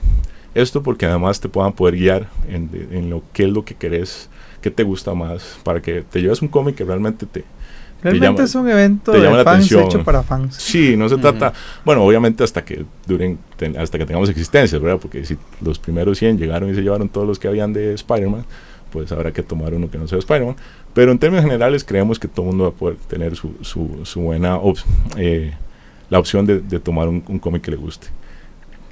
Esto porque además te puedan poder guiar en, en lo que es lo que querés, qué te gusta más, para que te lleves un cómic que realmente te... Realmente llama- es un evento de fans atención. hecho para fans. Sí, no se trata, bueno, obviamente hasta que duren, ten- hasta que tengamos existencias, ¿verdad? Porque si los primeros 100 llegaron y se llevaron todos los que habían de Spider-Man, pues habrá que tomar uno que no sea Spider-Man. Pero en términos generales creemos que todo el mundo va a poder tener su, su, su buena, op- eh, la opción de, de tomar un, un cómic que le guste.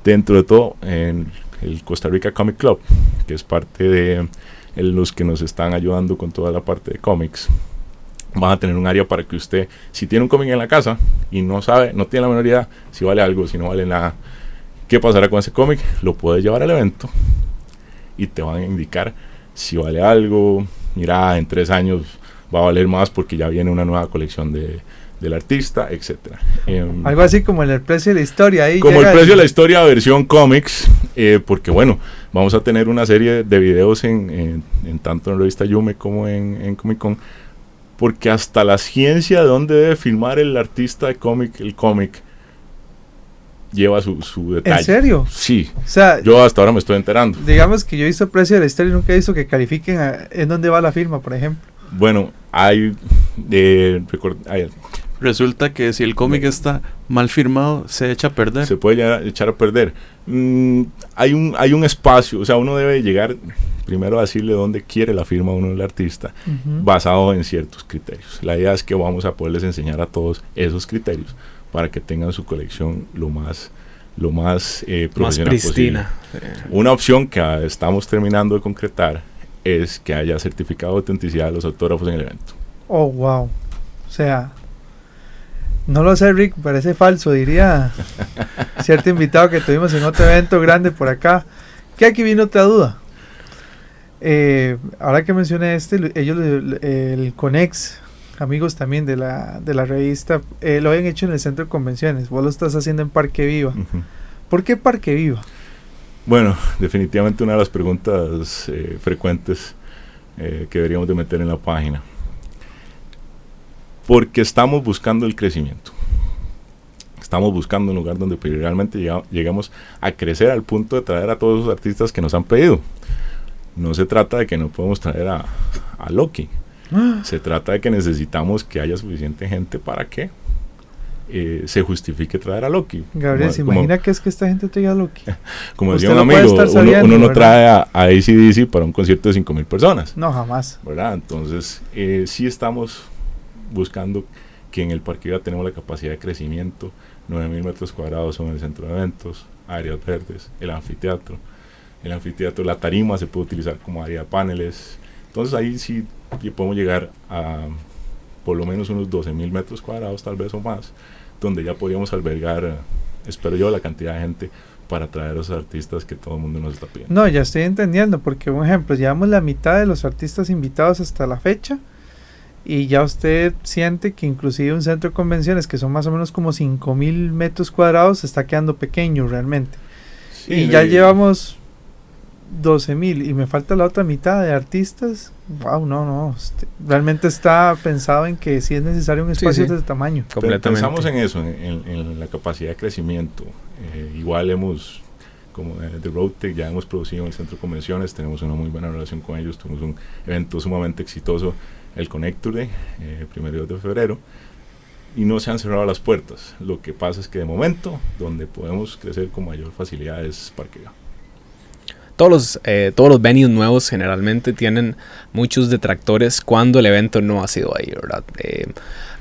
Dentro de todo, en- el Costa Rica Comic Club, que es parte de los que nos están ayudando con toda la parte de cómics. Van a tener un área para que usted, si tiene un cómic en la casa y no sabe, no tiene la menor idea si vale algo, si no vale nada, qué pasará con ese cómic, lo puedes llevar al evento y te van a indicar si vale algo. Mira, en tres años va a valer más porque ya viene una nueva colección de, del artista, etcétera. Em, Algo así como en el precio de la historia. Ahí como el precio de la historia versión cómics, eh, porque bueno, vamos a tener una serie de videos en, en- en tanto en revista Yume como en, en Comic Con, porque hasta la ciencia de dónde debe filmar el artista de cómic, el cómic, lleva su, su detalle. ¿En serio? Sí, O sea, yo hasta ahora me estoy enterando. digamos que yo hice precio de la historia y nunca he visto que califiquen a- en dónde va la firma, por ejemplo. Bueno, hay, eh, record- hay- Resulta que si el cómic está mal firmado, se echa a perder. se puede llegar a- echar a perder. Mm, hay, un, hay un espacio, o sea, uno debe llegar primero a decirle dónde quiere la firma uno del artista, basado en ciertos criterios. La idea es que vamos a poderles enseñar a todos esos criterios para que tengan su colección lo más, lo más, eh, Más profesional pristina. posible. Una opción que estamos terminando de concretar es que haya certificado de autenticidad de los autógrafos en el evento. Oh, wow. O sea, no lo sé, Rick, parece falso, diría cierto invitado que tuvimos en otro evento grande por acá. Que aquí vino otra duda. Eh, ahora que mencioné este, lo- ellos, lo- el Conex, amigos también de la, de la revista, eh, lo habían hecho en el centro de convenciones. Vos lo estás haciendo en Parque Viva. ¿Por qué Parque Viva? Bueno, definitivamente una de las preguntas eh, frecuentes eh, que deberíamos de meter en la página. Porque estamos buscando el crecimiento. Estamos buscando un lugar donde realmente llega- lleguemos a crecer al punto de traer a todos esos artistas que nos han pedido. No se trata de que no podemos traer a, a Loki. Se trata de que necesitamos que haya suficiente gente para que eh, se justifique traer a Loki. Gabriel, Como- ¿se como- imagina que es que esta gente traiga Loki? como decía un amigo, uno, sabiendo, uno no trae a, a ACDC para un concierto de 5 mil personas, No, jamás. ¿verdad? Entonces, eh, sí estamos buscando que en el parque ya tenemos la capacidad de crecimiento, 9 mil metros cuadrados son el centro de eventos, áreas verdes, el anfiteatro. El anfiteatro, la tarima se puede utilizar como área de paneles. Entonces ahí sí podemos llegar a por lo menos unos 12 mil metros cuadrados, tal vez o más, donde ya podríamos albergar, espero yo, la cantidad de gente para traer a los artistas que todo el mundo nos está pidiendo. No, ya estoy entendiendo, porque un ejemplo, llevamos la mitad de los artistas invitados hasta la fecha y ya usted siente que inclusive un centro de convenciones que son más o menos como 5.000 metros cuadrados se está quedando pequeño realmente. Sí, y ya y- llevamos 12.000 y me falta la otra mitad de artistas. Wow, no, no. este, realmente está pensado en que sí es necesario un espacio sí. de ese tamaño. Completamente. Pensamos en eso, en, en- en la capacidad de crecimiento. Eh, igual hemos, como eh, de Roadtech, ya hemos producido en el centro de convenciones, tenemos una muy buena relación con ellos, tuvimos un evento sumamente exitoso, el Connector Day, eh, primero de febrero, y no se han cerrado las puertas. Lo que pasa es que de momento, donde podemos crecer con mayor facilidad es Parque Viva. Todos los, eh, todos los venues nuevos generalmente tienen muchos detractores cuando el evento no ha sido ahí, ¿verdad? Eh,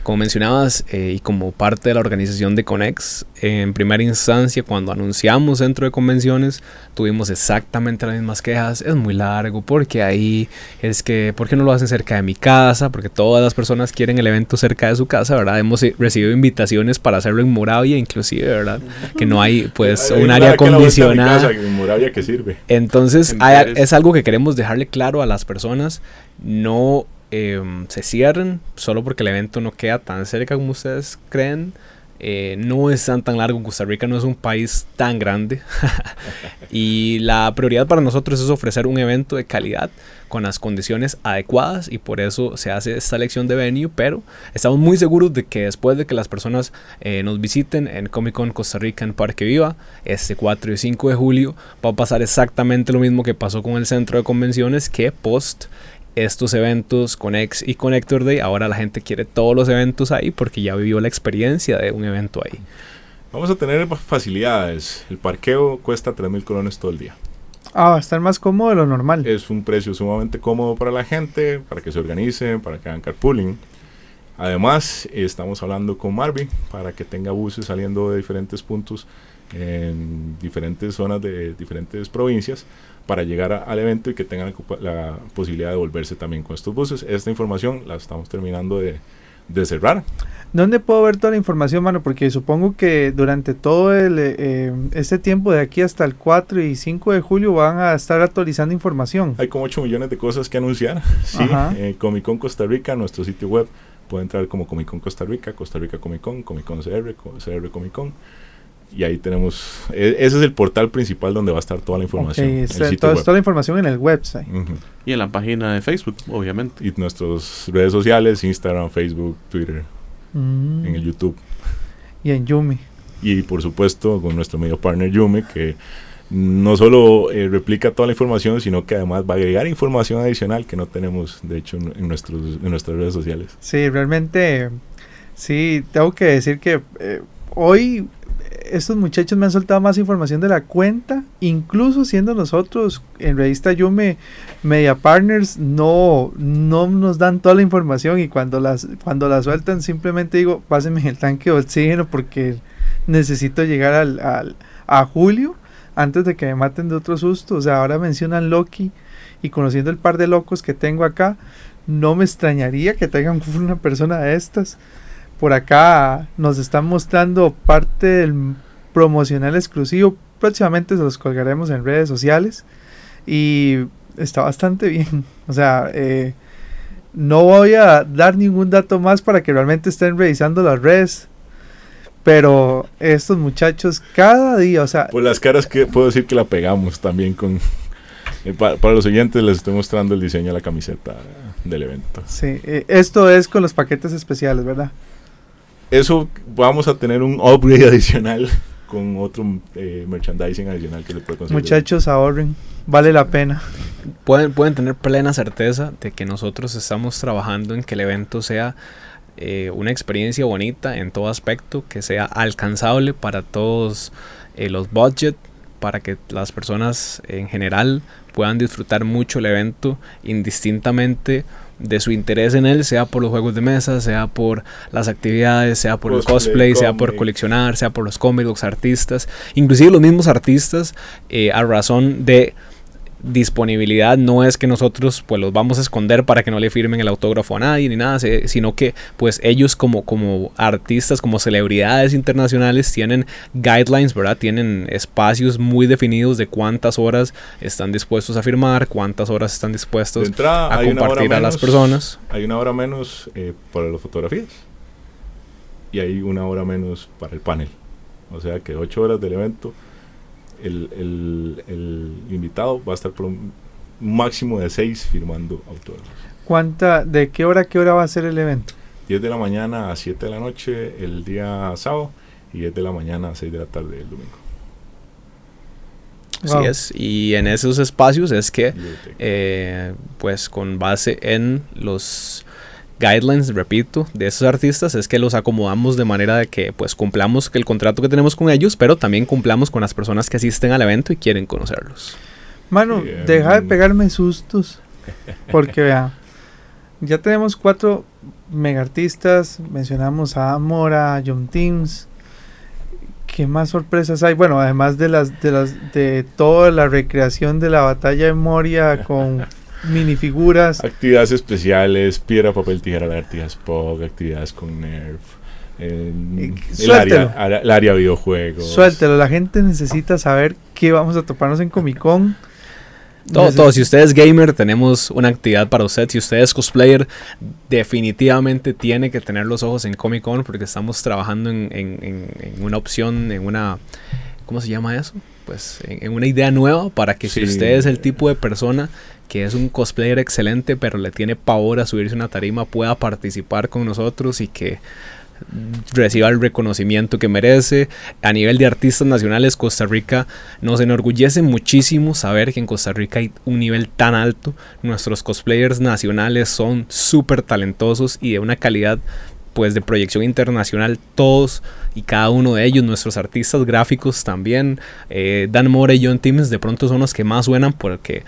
como mencionabas, eh, y como parte de la organización de Conex, eh, en primera instancia, cuando anunciamos centro de convenciones, tuvimos exactamente las mismas quejas. Es muy largo, porque ahí es que, ¿por qué no lo hacen cerca de mi casa? Porque todas las personas quieren el evento cerca de su casa, ¿verdad? Hemos eh, recibido invitaciones para hacerlo en Moravia, inclusive, ¿verdad? Que no hay, pues, Hay un área acondicionada. en Moravia que sirve. Entonces, En hay- es algo que queremos dejarle claro a las personas. No em, se cierren solo porque el evento no queda tan cerca como ustedes creen. Eh, no es tan, tan largo. Costa Rica no es un país tan grande. y la prioridad para nosotros es ofrecer un evento de calidad con las condiciones adecuadas y por eso se hace esta elección de venue, pero estamos muy seguros de que después de que las personas eh, nos visiten en Comic Con Costa Rica en Parque Viva, este 4 y 5 de julio, va a pasar exactamente lo mismo que pasó con el centro de convenciones, que post estos eventos Conex y Connector Day, ahora la gente quiere todos los eventos ahí porque ya vivió la experiencia de un evento ahí. Vamos a tener facilidades. El parqueo cuesta 3 mil colones todo el día. Ah, va a estar más cómodo de lo normal. Es un precio sumamente cómodo para la gente, para que se organicen, para que hagan carpooling. Además, estamos hablando con Marvin para que tenga buses saliendo de diferentes puntos en diferentes zonas de diferentes provincias para llegar a- al evento y que tengan la, posibilidad de volverse también con estos buses. Esta información la estamos terminando de, de cerrar. ¿Dónde puedo ver toda la información, mano? Porque supongo que durante todo el, eh, eh, este tiempo de aquí hasta el 4 y 5 de julio van a estar actualizando información. Hay como 8 millones de cosas que anunciar. Sí, eh, Comic Con Costa Rica, nuestro sitio web, puede entrar como Comic Con Costa Rica, Costa Rica Comic Con, Comic Con CR, CR Comic Con. Y ahí tenemos, e- ese es el portal principal donde va a estar toda la información. está- sitio toda, la información en el website. Y en la página de Facebook, obviamente. Y nuestras redes sociales, Instagram, Facebook, Twitter, Mm, en el YouTube. Y en Yumi. Y por supuesto con nuestro medio partner Yume, que no solo eh, replica toda la información, sino que además va a agregar información adicional que no tenemos, de hecho, en, en nuestros, en nuestras redes sociales. Sí, realmente, sí, tengo que decir que eh, hoy estos muchachos me han soltado más información de la cuenta, incluso siendo nosotros en Revista Yume Media Partners, no, no nos dan toda la información y cuando las, cuando la sueltan simplemente digo, pásenme el tanque de oxígeno porque necesito llegar al, al- a julio antes de que me maten de otro susto. O sea, ahora mencionan Loki y conociendo el par de locos que tengo acá, no me extrañaría que tengan una persona de estas. Por acá nos están mostrando parte del promocional exclusivo. Próximamente se los colgaremos en redes sociales. Y está bastante bien. O sea, eh, no voy a dar ningún dato más para que realmente estén revisando las redes. Pero estos muchachos cada día, o sea, Por las caras que puedo decir que la pegamos también con... eh, pa- para los oyentes les estoy mostrando el diseño de la camiseta del evento. sí, eh, esto es con los paquetes especiales, ¿verdad? Eso vamos a tener un upgrade adicional con otro eh, merchandising adicional que se puede conseguir. Muchachos, ahorren, vale la pena. pueden, pueden tener plena certeza de que nosotros estamos trabajando en que el evento sea eh, una experiencia bonita en todo aspecto, que sea alcanzable para todos eh, los budget, para que las personas en general puedan disfrutar mucho el evento indistintamente de su interés en él, sea por los juegos de mesa, sea por las actividades, sea por el Cosplay, sea por coleccionar, sea por los cómics, los artistas, inclusive los mismos artistas, eh, a razón de disponibilidad no es que nosotros pues los vamos a esconder para que no le firmen el autógrafo a nadie ni nada, sino que pues ellos como, como artistas, como celebridades internacionales tienen guidelines, ¿verdad? Tienen espacios muy definidos de cuántas horas están dispuestos a firmar, cuántas horas están De dispuestos entrada, a compartir a las personas. Hay una hora menos eh, para las fotografías y hay una hora menos para el panel. O sea que ocho horas del evento, el, el- el invitado va a estar por un máximo de seis firmando autógrafos. ¿Cuánta, ¿De qué hora a qué hora va a ser el evento? 10 de la mañana a 7 de la noche el día sábado y 10 de la mañana a 6 de la tarde el domingo. Así Wow. es. Y en esos espacios es que eh, pues con base en los guidelines, repito, de esos artistas es que los acomodamos de manera de que pues cumplamos el contrato que tenemos con ellos, pero también cumplamos con las personas que asisten al evento y quieren conocerlos. Mano, deja de mm. pegarme sustos. Porque vea, ya tenemos cuatro mega artistas. Mencionamos a Amora, a John Teams. ¿Qué más sorpresas hay? Bueno, además de las de las de toda la recreación de la batalla de Moria con minifiguras. Actividades especiales, piedra, papel, tijera, lagartijas, Spock, actividades con Nerf. en Y- el, suéltelo. área, área- el área videojuegos. Suéltelo, la gente necesita saber qué vamos a toparnos en Comic Con. Todo, todo. Si usted es gamer, tenemos una actividad para usted. Si usted es cosplayer, definitivamente tiene que tener los ojos en Comic Con porque estamos trabajando en, en- en- en una opción, en una... ¿Cómo se llama eso? Pues en, en una idea nueva para que si usted es el tipo de persona que es un cosplayer excelente pero le tiene pavor a subirse una tarima, pueda participar con nosotros y que reciba el reconocimiento que merece. A nivel de artistas nacionales, Costa Rica nos enorgullece muchísimo saber que en Costa Rica hay un nivel tan alto. Nuestros cosplayers nacionales son súper talentosos y de una calidad pues de proyección internacional todos y cada uno de ellos, nuestros artistas gráficos también, eh, Dan More y John Timms de pronto son los que más suenan porque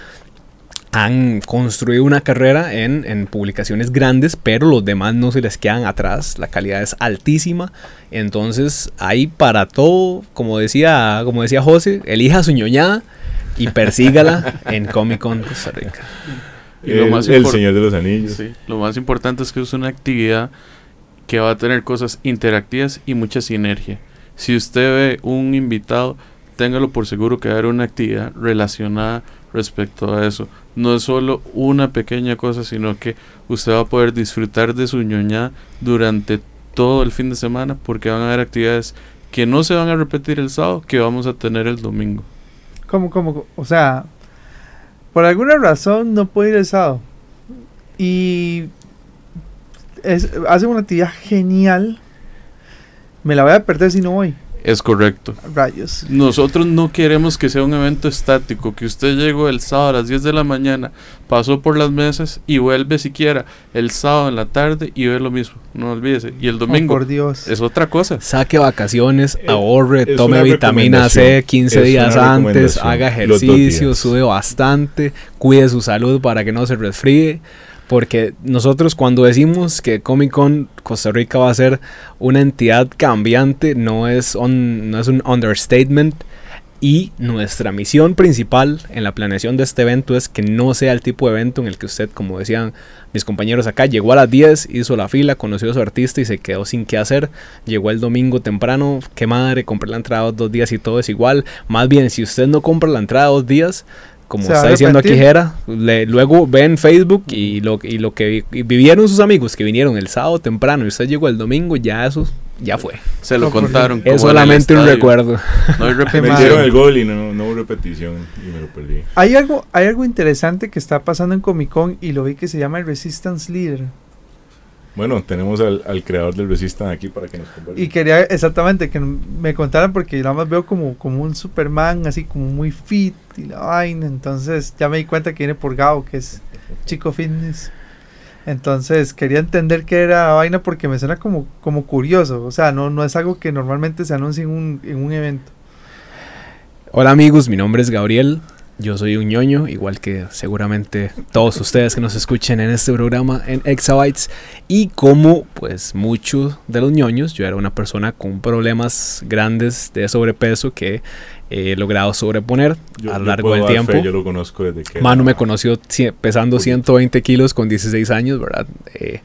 han construido una carrera en, en, publicaciones grandes, pero los demás no se les quedan atrás. La calidad es altísima. Entonces, hay para todo, como decía, como decía José, elija su ñoñada y persígala en Comic Con Costa Rica. Y lo el, más el Señor de los Anillos. Sí, lo más importante es que es una actividad que va a tener cosas interactivas y mucha sinergia. Si usted ve un invitado, téngalo por seguro que va a haber una actividad relacionada respecto a eso. No es solo una pequeña cosa, sino que usted va a poder disfrutar de su ñoña durante todo el fin de semana porque van a haber actividades que no se van a repetir el sábado, que vamos a tener el domingo. ¿Cómo, cómo? O sea, por alguna razón no puedo ir el sábado. Y es, hace una actividad genial. Me la voy a perder si no voy. Es correcto. Rayos. Nosotros no queremos que sea un evento estático, que usted llegó el sábado a las 10 de la mañana, pasó por las mesas y vuelve siquiera el sábado en la tarde y ve lo mismo. No olvídese. Y el domingo oh, por Dios. es otra cosa. Saque vacaciones, ahorre, tome vitamina C 15 días antes, haga ejercicio, sube bastante, cuide su salud para que no se resfríe. Porque nosotros cuando decimos que Comic Con Costa Rica va a ser una entidad cambiante, no es, no es un understatement. Y nuestra misión principal en la planeación de este evento es que no sea el tipo de evento en el que usted, como decían mis compañeros acá, llegó a las 10, hizo la fila, conoció a su artista y se quedó sin qué hacer. Llegó el domingo temprano, qué madre, compré la entrada dos días y todo es igual. Más bien, si usted no compra la entrada dos días, como está diciendo aquí Jera, luego ven Facebook y lo, y lo que vivieron sus amigos que vinieron el sábado temprano y usted llegó el domingo, ya eso ya fue. Se lo contaron. Es solamente un recuerdo. No hay repetición. el gol y no, no, hubo repetición y me lo perdí. Hay algo, hay algo interesante que está pasando en Comic Con y lo vi que se llama el Resistance Leader. Bueno, tenemos al, creador del Resistance aquí para que nos converse. Y quería exactamente que me contaran porque nada más veo como, como un Superman así como muy fit y la vaina. Entonces ya me di cuenta que viene por Gao, que es chico fitness. Entonces quería entender qué era la vaina porque me suena como, como curioso. O sea, no, no es algo que normalmente se anuncia en un, en un evento. Hola amigos, mi nombre es Gabriel. Yo soy un ñoño, igual que seguramente todos ustedes que nos escuchen en este programa en Exabytes. Y como pues muchos de los ñoños, yo era una persona con problemas grandes de sobrepeso que he logrado sobreponer a lo largo del tiempo. yo lo conozco desde que... Manu me conoció pesando 120 kilos con 16 años, ¿verdad? Eh,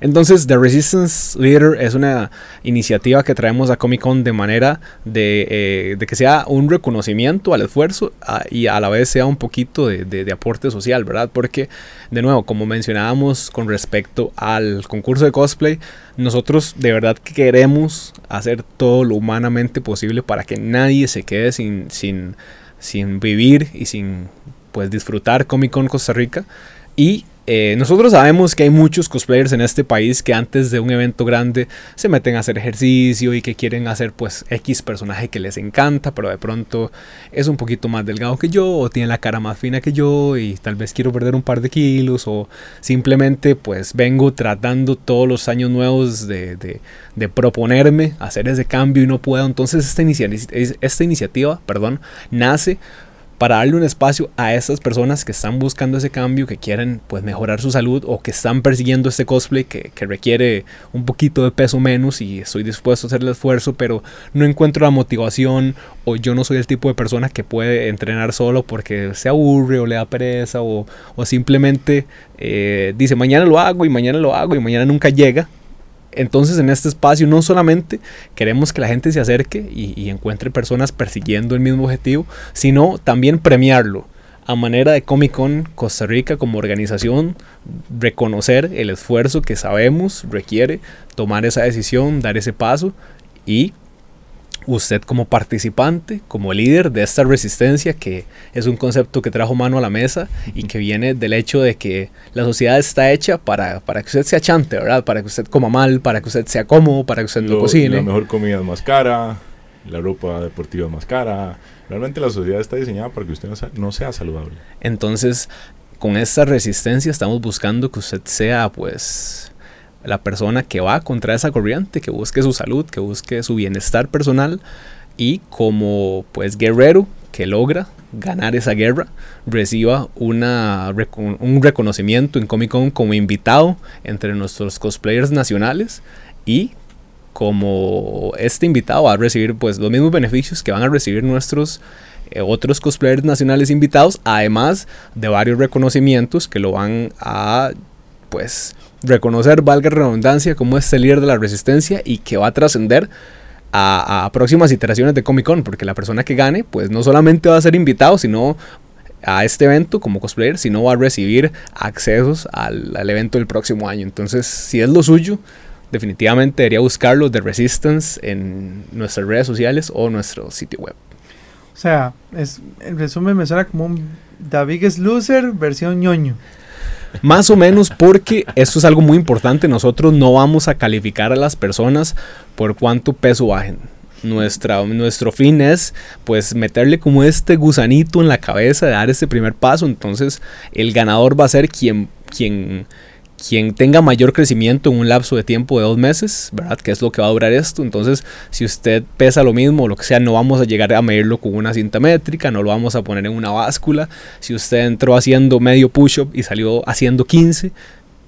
entonces, The Resistance Leader es una iniciativa que traemos a Comic Con de manera de, eh, que sea un reconocimiento al esfuerzo ah, y a la vez sea un poquito de, aporte social, ¿verdad? Porque, de nuevo, como mencionábamos con respecto al concurso de cosplay, nosotros de verdad queremos hacer todo lo humanamente posible para que nadie se quede sin, sin, vivir y sin pues disfrutar Comic Con Costa Rica. Y eh, nosotros sabemos que hay muchos cosplayers en este país que antes de un evento grande se meten a hacer ejercicio y que quieren hacer pues X personaje que les encanta, pero de pronto es un poquito más delgado que yo o tiene la cara más fina que yo y tal vez quiero perder un par de kilos o simplemente pues vengo tratando todos los años nuevos de, de, proponerme hacer ese cambio y no puedo. Entonces esta, inicia esta iniciativa perdón, nace para darle un espacio a esas personas que están buscando ese cambio, que quieren pues mejorar su salud o que están persiguiendo este cosplay que, requiere un poquito de peso menos y estoy dispuesto a hacer el esfuerzo, pero no encuentro la motivación o yo no soy el tipo de persona que puede entrenar solo porque se aburre o le da pereza o, simplemente eh, dice mañana lo hago y mañana lo hago y mañana nunca llega entonces en este espacio no solamente queremos que la gente se acerque y, encuentre personas persiguiendo el mismo objetivo, sino también premiarlo a manera de Comic Con Costa Rica como organización, reconocer el esfuerzo que sabemos requiere tomar esa decisión, dar ese paso y usted como participante, como líder de esta resistencia, que es un concepto que trajo mano a la mesa y que viene del hecho de que la sociedad está hecha para, para que usted se achante, ¿verdad? Para que usted coma mal, para que usted sea cómodo, para que usted no cocine. La mejor comida es más cara, la ropa deportiva es más cara. Realmente la sociedad está diseñada para que usted no sea, no sea saludable. Entonces, con esta resistencia estamos buscando que usted sea, pues la persona que va contra esa corriente, que busque su salud, que busque su bienestar personal y como pues guerrero que logra ganar esa guerra reciba una, un reconocimiento en Comic Con como invitado entre nuestros cosplayers nacionales y como este invitado va a recibir pues los mismos beneficios que van a recibir nuestros eh, otros cosplayers nacionales invitados, además de varios reconocimientos que lo van a pues reconocer, valga redundancia, como este líder de la resistencia y que va a trascender a, a próximas iteraciones de Comic Con, porque la persona que gane, pues no solamente va a ser invitado, sino a este evento como cosplayer, sino va a recibir accesos al, al evento del próximo año. Entonces, si es lo suyo, definitivamente debería buscarlo de Resistance en nuestras redes sociales o nuestro sitio web. O sea, es, en resumen me suena como un The Biggest Loser versión ñoño. Más o menos porque esto es algo muy importante. Nosotros no vamos a calificar a las personas por cuánto peso bajen. Nuestra, nuestro fin es pues meterle como este gusanito en la cabeza de dar este primer paso. Entonces el ganador va a ser quien, quien, quien tenga mayor crecimiento en un lapso de tiempo de dos meses, ¿verdad? Que es lo que va a durar esto. Entonces, si usted pesa lo mismo o lo que sea, no vamos a llegar a medirlo con una cinta métrica, no lo vamos a poner en una báscula. Si usted entró haciendo medio push-up y salió haciendo 15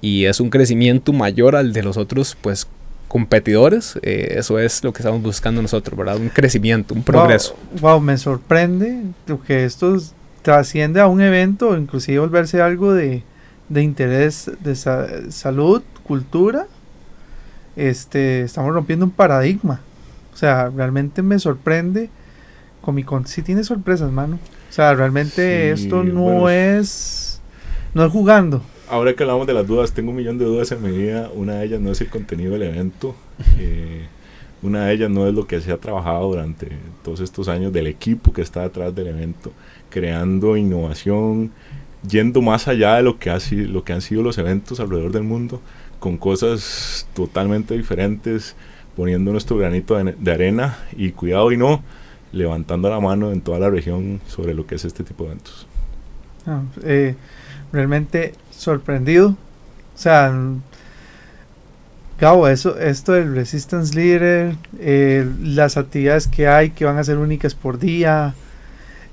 y es un crecimiento mayor al de los otros, pues competidores, eh, eso es lo que estamos buscando nosotros, ¿verdad? Un crecimiento, un progreso. Wow, wow, me sorprende que esto trasciende a un evento, inclusive volverse algo de, de interés de sa salud, cultura. Este, estamos rompiendo un paradigma. O sea, realmente me sorprende. Comic Con sí tiene sorpresas, mano. O sea, realmente Sí, esto no bueno. es no es jugando. Ahora que hablamos de las dudas, tengo un millón de dudas en mi vida. Una de ellas no es el contenido del evento. eh, una de ellas no es lo que se ha trabajado durante todos estos años del equipo que está detrás del evento, creando innovación, yendo más allá de lo que, ha sido, lo que han sido los eventos alrededor del mundo, con cosas totalmente diferentes, poniendo nuestro granito de, de arena y cuidado y no, levantando la mano en toda la región sobre lo que es este tipo de eventos. Ah, eh, realmente sorprendido. O sea, Gabo, eso, esto del Resistance Leader, eh, las actividades que hay que van a ser únicas por día,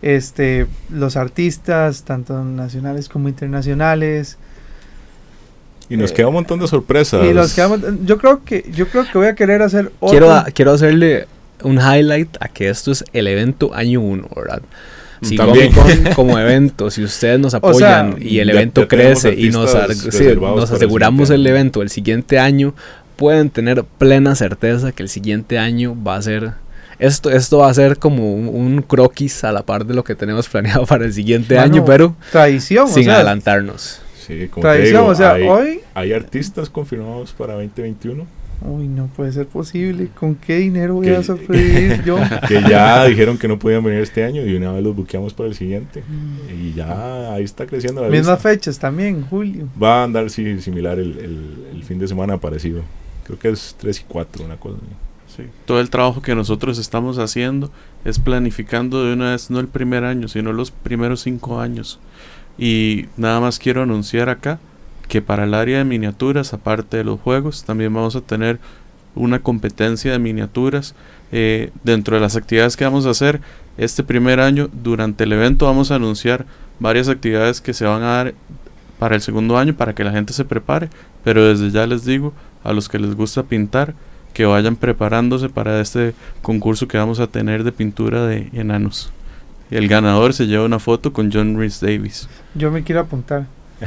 este, los artistas, tanto nacionales como internacionales. Y nos Eh, queda un montón de sorpresas. Y los que vamos- yo creo que, yo creo que voy a querer hacer otro. Quiero, a- quiero hacerle un highlight a que esto es el evento año 1, ¿verdad? Si También. Comic Con como evento, si ustedes nos sea, apoyan y el ya- evento ya tenemos crece y nos, sí, nos el aseguramos el evento el siguiente año, pueden tener plena certeza que el siguiente año va a ser... Esto, esto va a ser como un, un croquis a la par de lo que tenemos planeado para el siguiente año, pero tradición, sin o sea, adelantarnos. Sí, como tradición, digo, o sea, hay, hoy, hay artistas confirmados para 2021 uy, no puede ser posible. ¿Con qué dinero voy Que- a sobrevivir yo? que ya dijeron que no podían venir este año y una vez los buqueamos para el siguiente. Mm. Y ya ahí está creciendo la Mismas fechas también, julio. Va a andar sí, similar el, el- el fin de semana parecido. Creo que es 3 y 4, una cosa así. Todo el trabajo que nosotros estamos haciendo es planificando de una vez, no el primer año, sino los primeros cinco años. Y nada más quiero anunciar acá que para el área de miniaturas, aparte de los juegos, también vamos a tener una competencia de miniaturas. Eh, dentro de las actividades que vamos a hacer este primer año, durante el evento vamos a anunciar varias actividades que se van a dar para el segundo año para que la gente se prepare. Pero desde ya les digo a los que les gusta pintar que vayan preparándose para este concurso que vamos a tener de pintura de enanos. Y el ganador se lleva una foto con John Rhys Davis. Yo me quiero apuntar.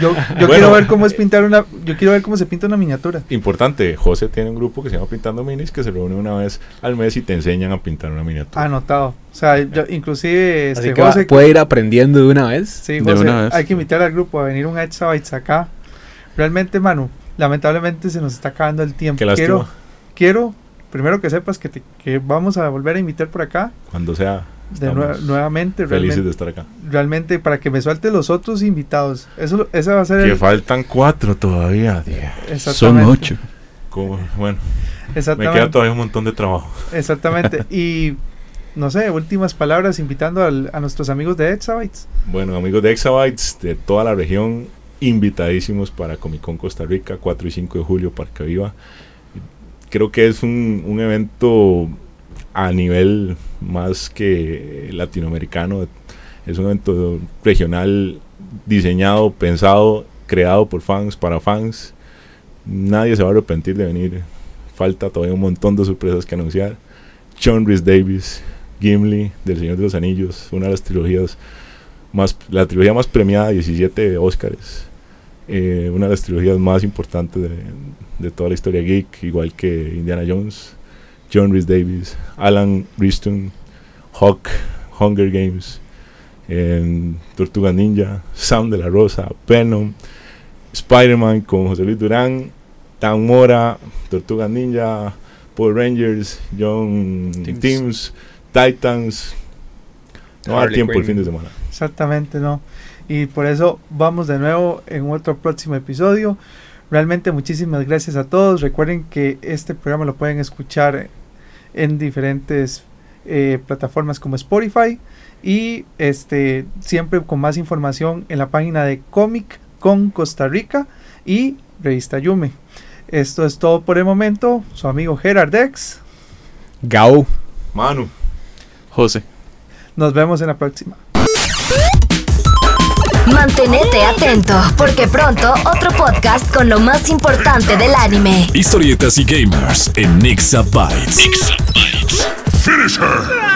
Yo, yo Bueno. quiero ver cómo es pintar una. Yo quiero ver cómo se pinta una miniatura. Importante, José tiene un grupo que se llama Pintando Minis que se reúne una vez al mes y te enseñan a pintar una miniatura. Anotado. O sea, yo, inclusive Así este, que va- José- puede ir aprendiendo de una vez. Sí, De José, una vez. hay que invitar al grupo a venir un Exabytes acá. Realmente, Manu, lamentablemente se nos está acabando el tiempo. Qué lástima. Quiero, quiero, primero que sepas que, te- que vamos a volver a invitar por acá Cuando sea de nue- nuevamente, felices realmente, de estar acá. realmente para que me suelte los otros invitados. Eso, ese va a ser Que el- faltan cuatro todavía. Exactamente, Como- bueno, me queda todavía un montón de trabajo. Exactamente. y no sé, últimas palabras invitando al- a nuestros amigos de Exabytes. Bueno, amigos de Exabytes de toda la región, invitadísimos para Comic Con Costa Rica, 4 y 5 de julio, Parque Viva. Creo que es un, un evento a nivel más que latinoamericano. Es un evento regional diseñado, pensado, creado por fans, para fans. Nadie se va a arrepentir de venir. Falta todavía un montón de sorpresas que anunciar. John Rhys Davis, Gimli, del Señor de los Anillos, una de las trilogías más, la trilogía más premiada, 17 Oscars. Eh, una de las trilogías más importantes de, de toda la historia geek, igual que Indiana Jones. John Rhys Davis, Alan Riston, Hawk, Hunger Games, Tortuga Ninja, Sam de la Rosa, Venom, Spider-Man con José Luis Durán, Tan Mora, Tortuga Ninja, Power Rangers, John Teams. Teams, Titans. No da tiempo el fin de semana. Exactamente, no. Y por eso vamos de nuevo en otro próximo episodio. Realmente muchísimas gracias a todos. Recuerden que este programa lo pueden escuchar en diferentes eh, plataformas como Spotify y este siempre con más información en la página de Comic con Costa Rica y Revista Yume. Esto es todo por el momento. Su amigo Gerard Dex. Gao. Manu. José. Nos vemos en la próxima. Mantenete atento, porque pronto otro podcast con lo más importante del anime. Historietas y gamers en Nixa Bytes. Finish her!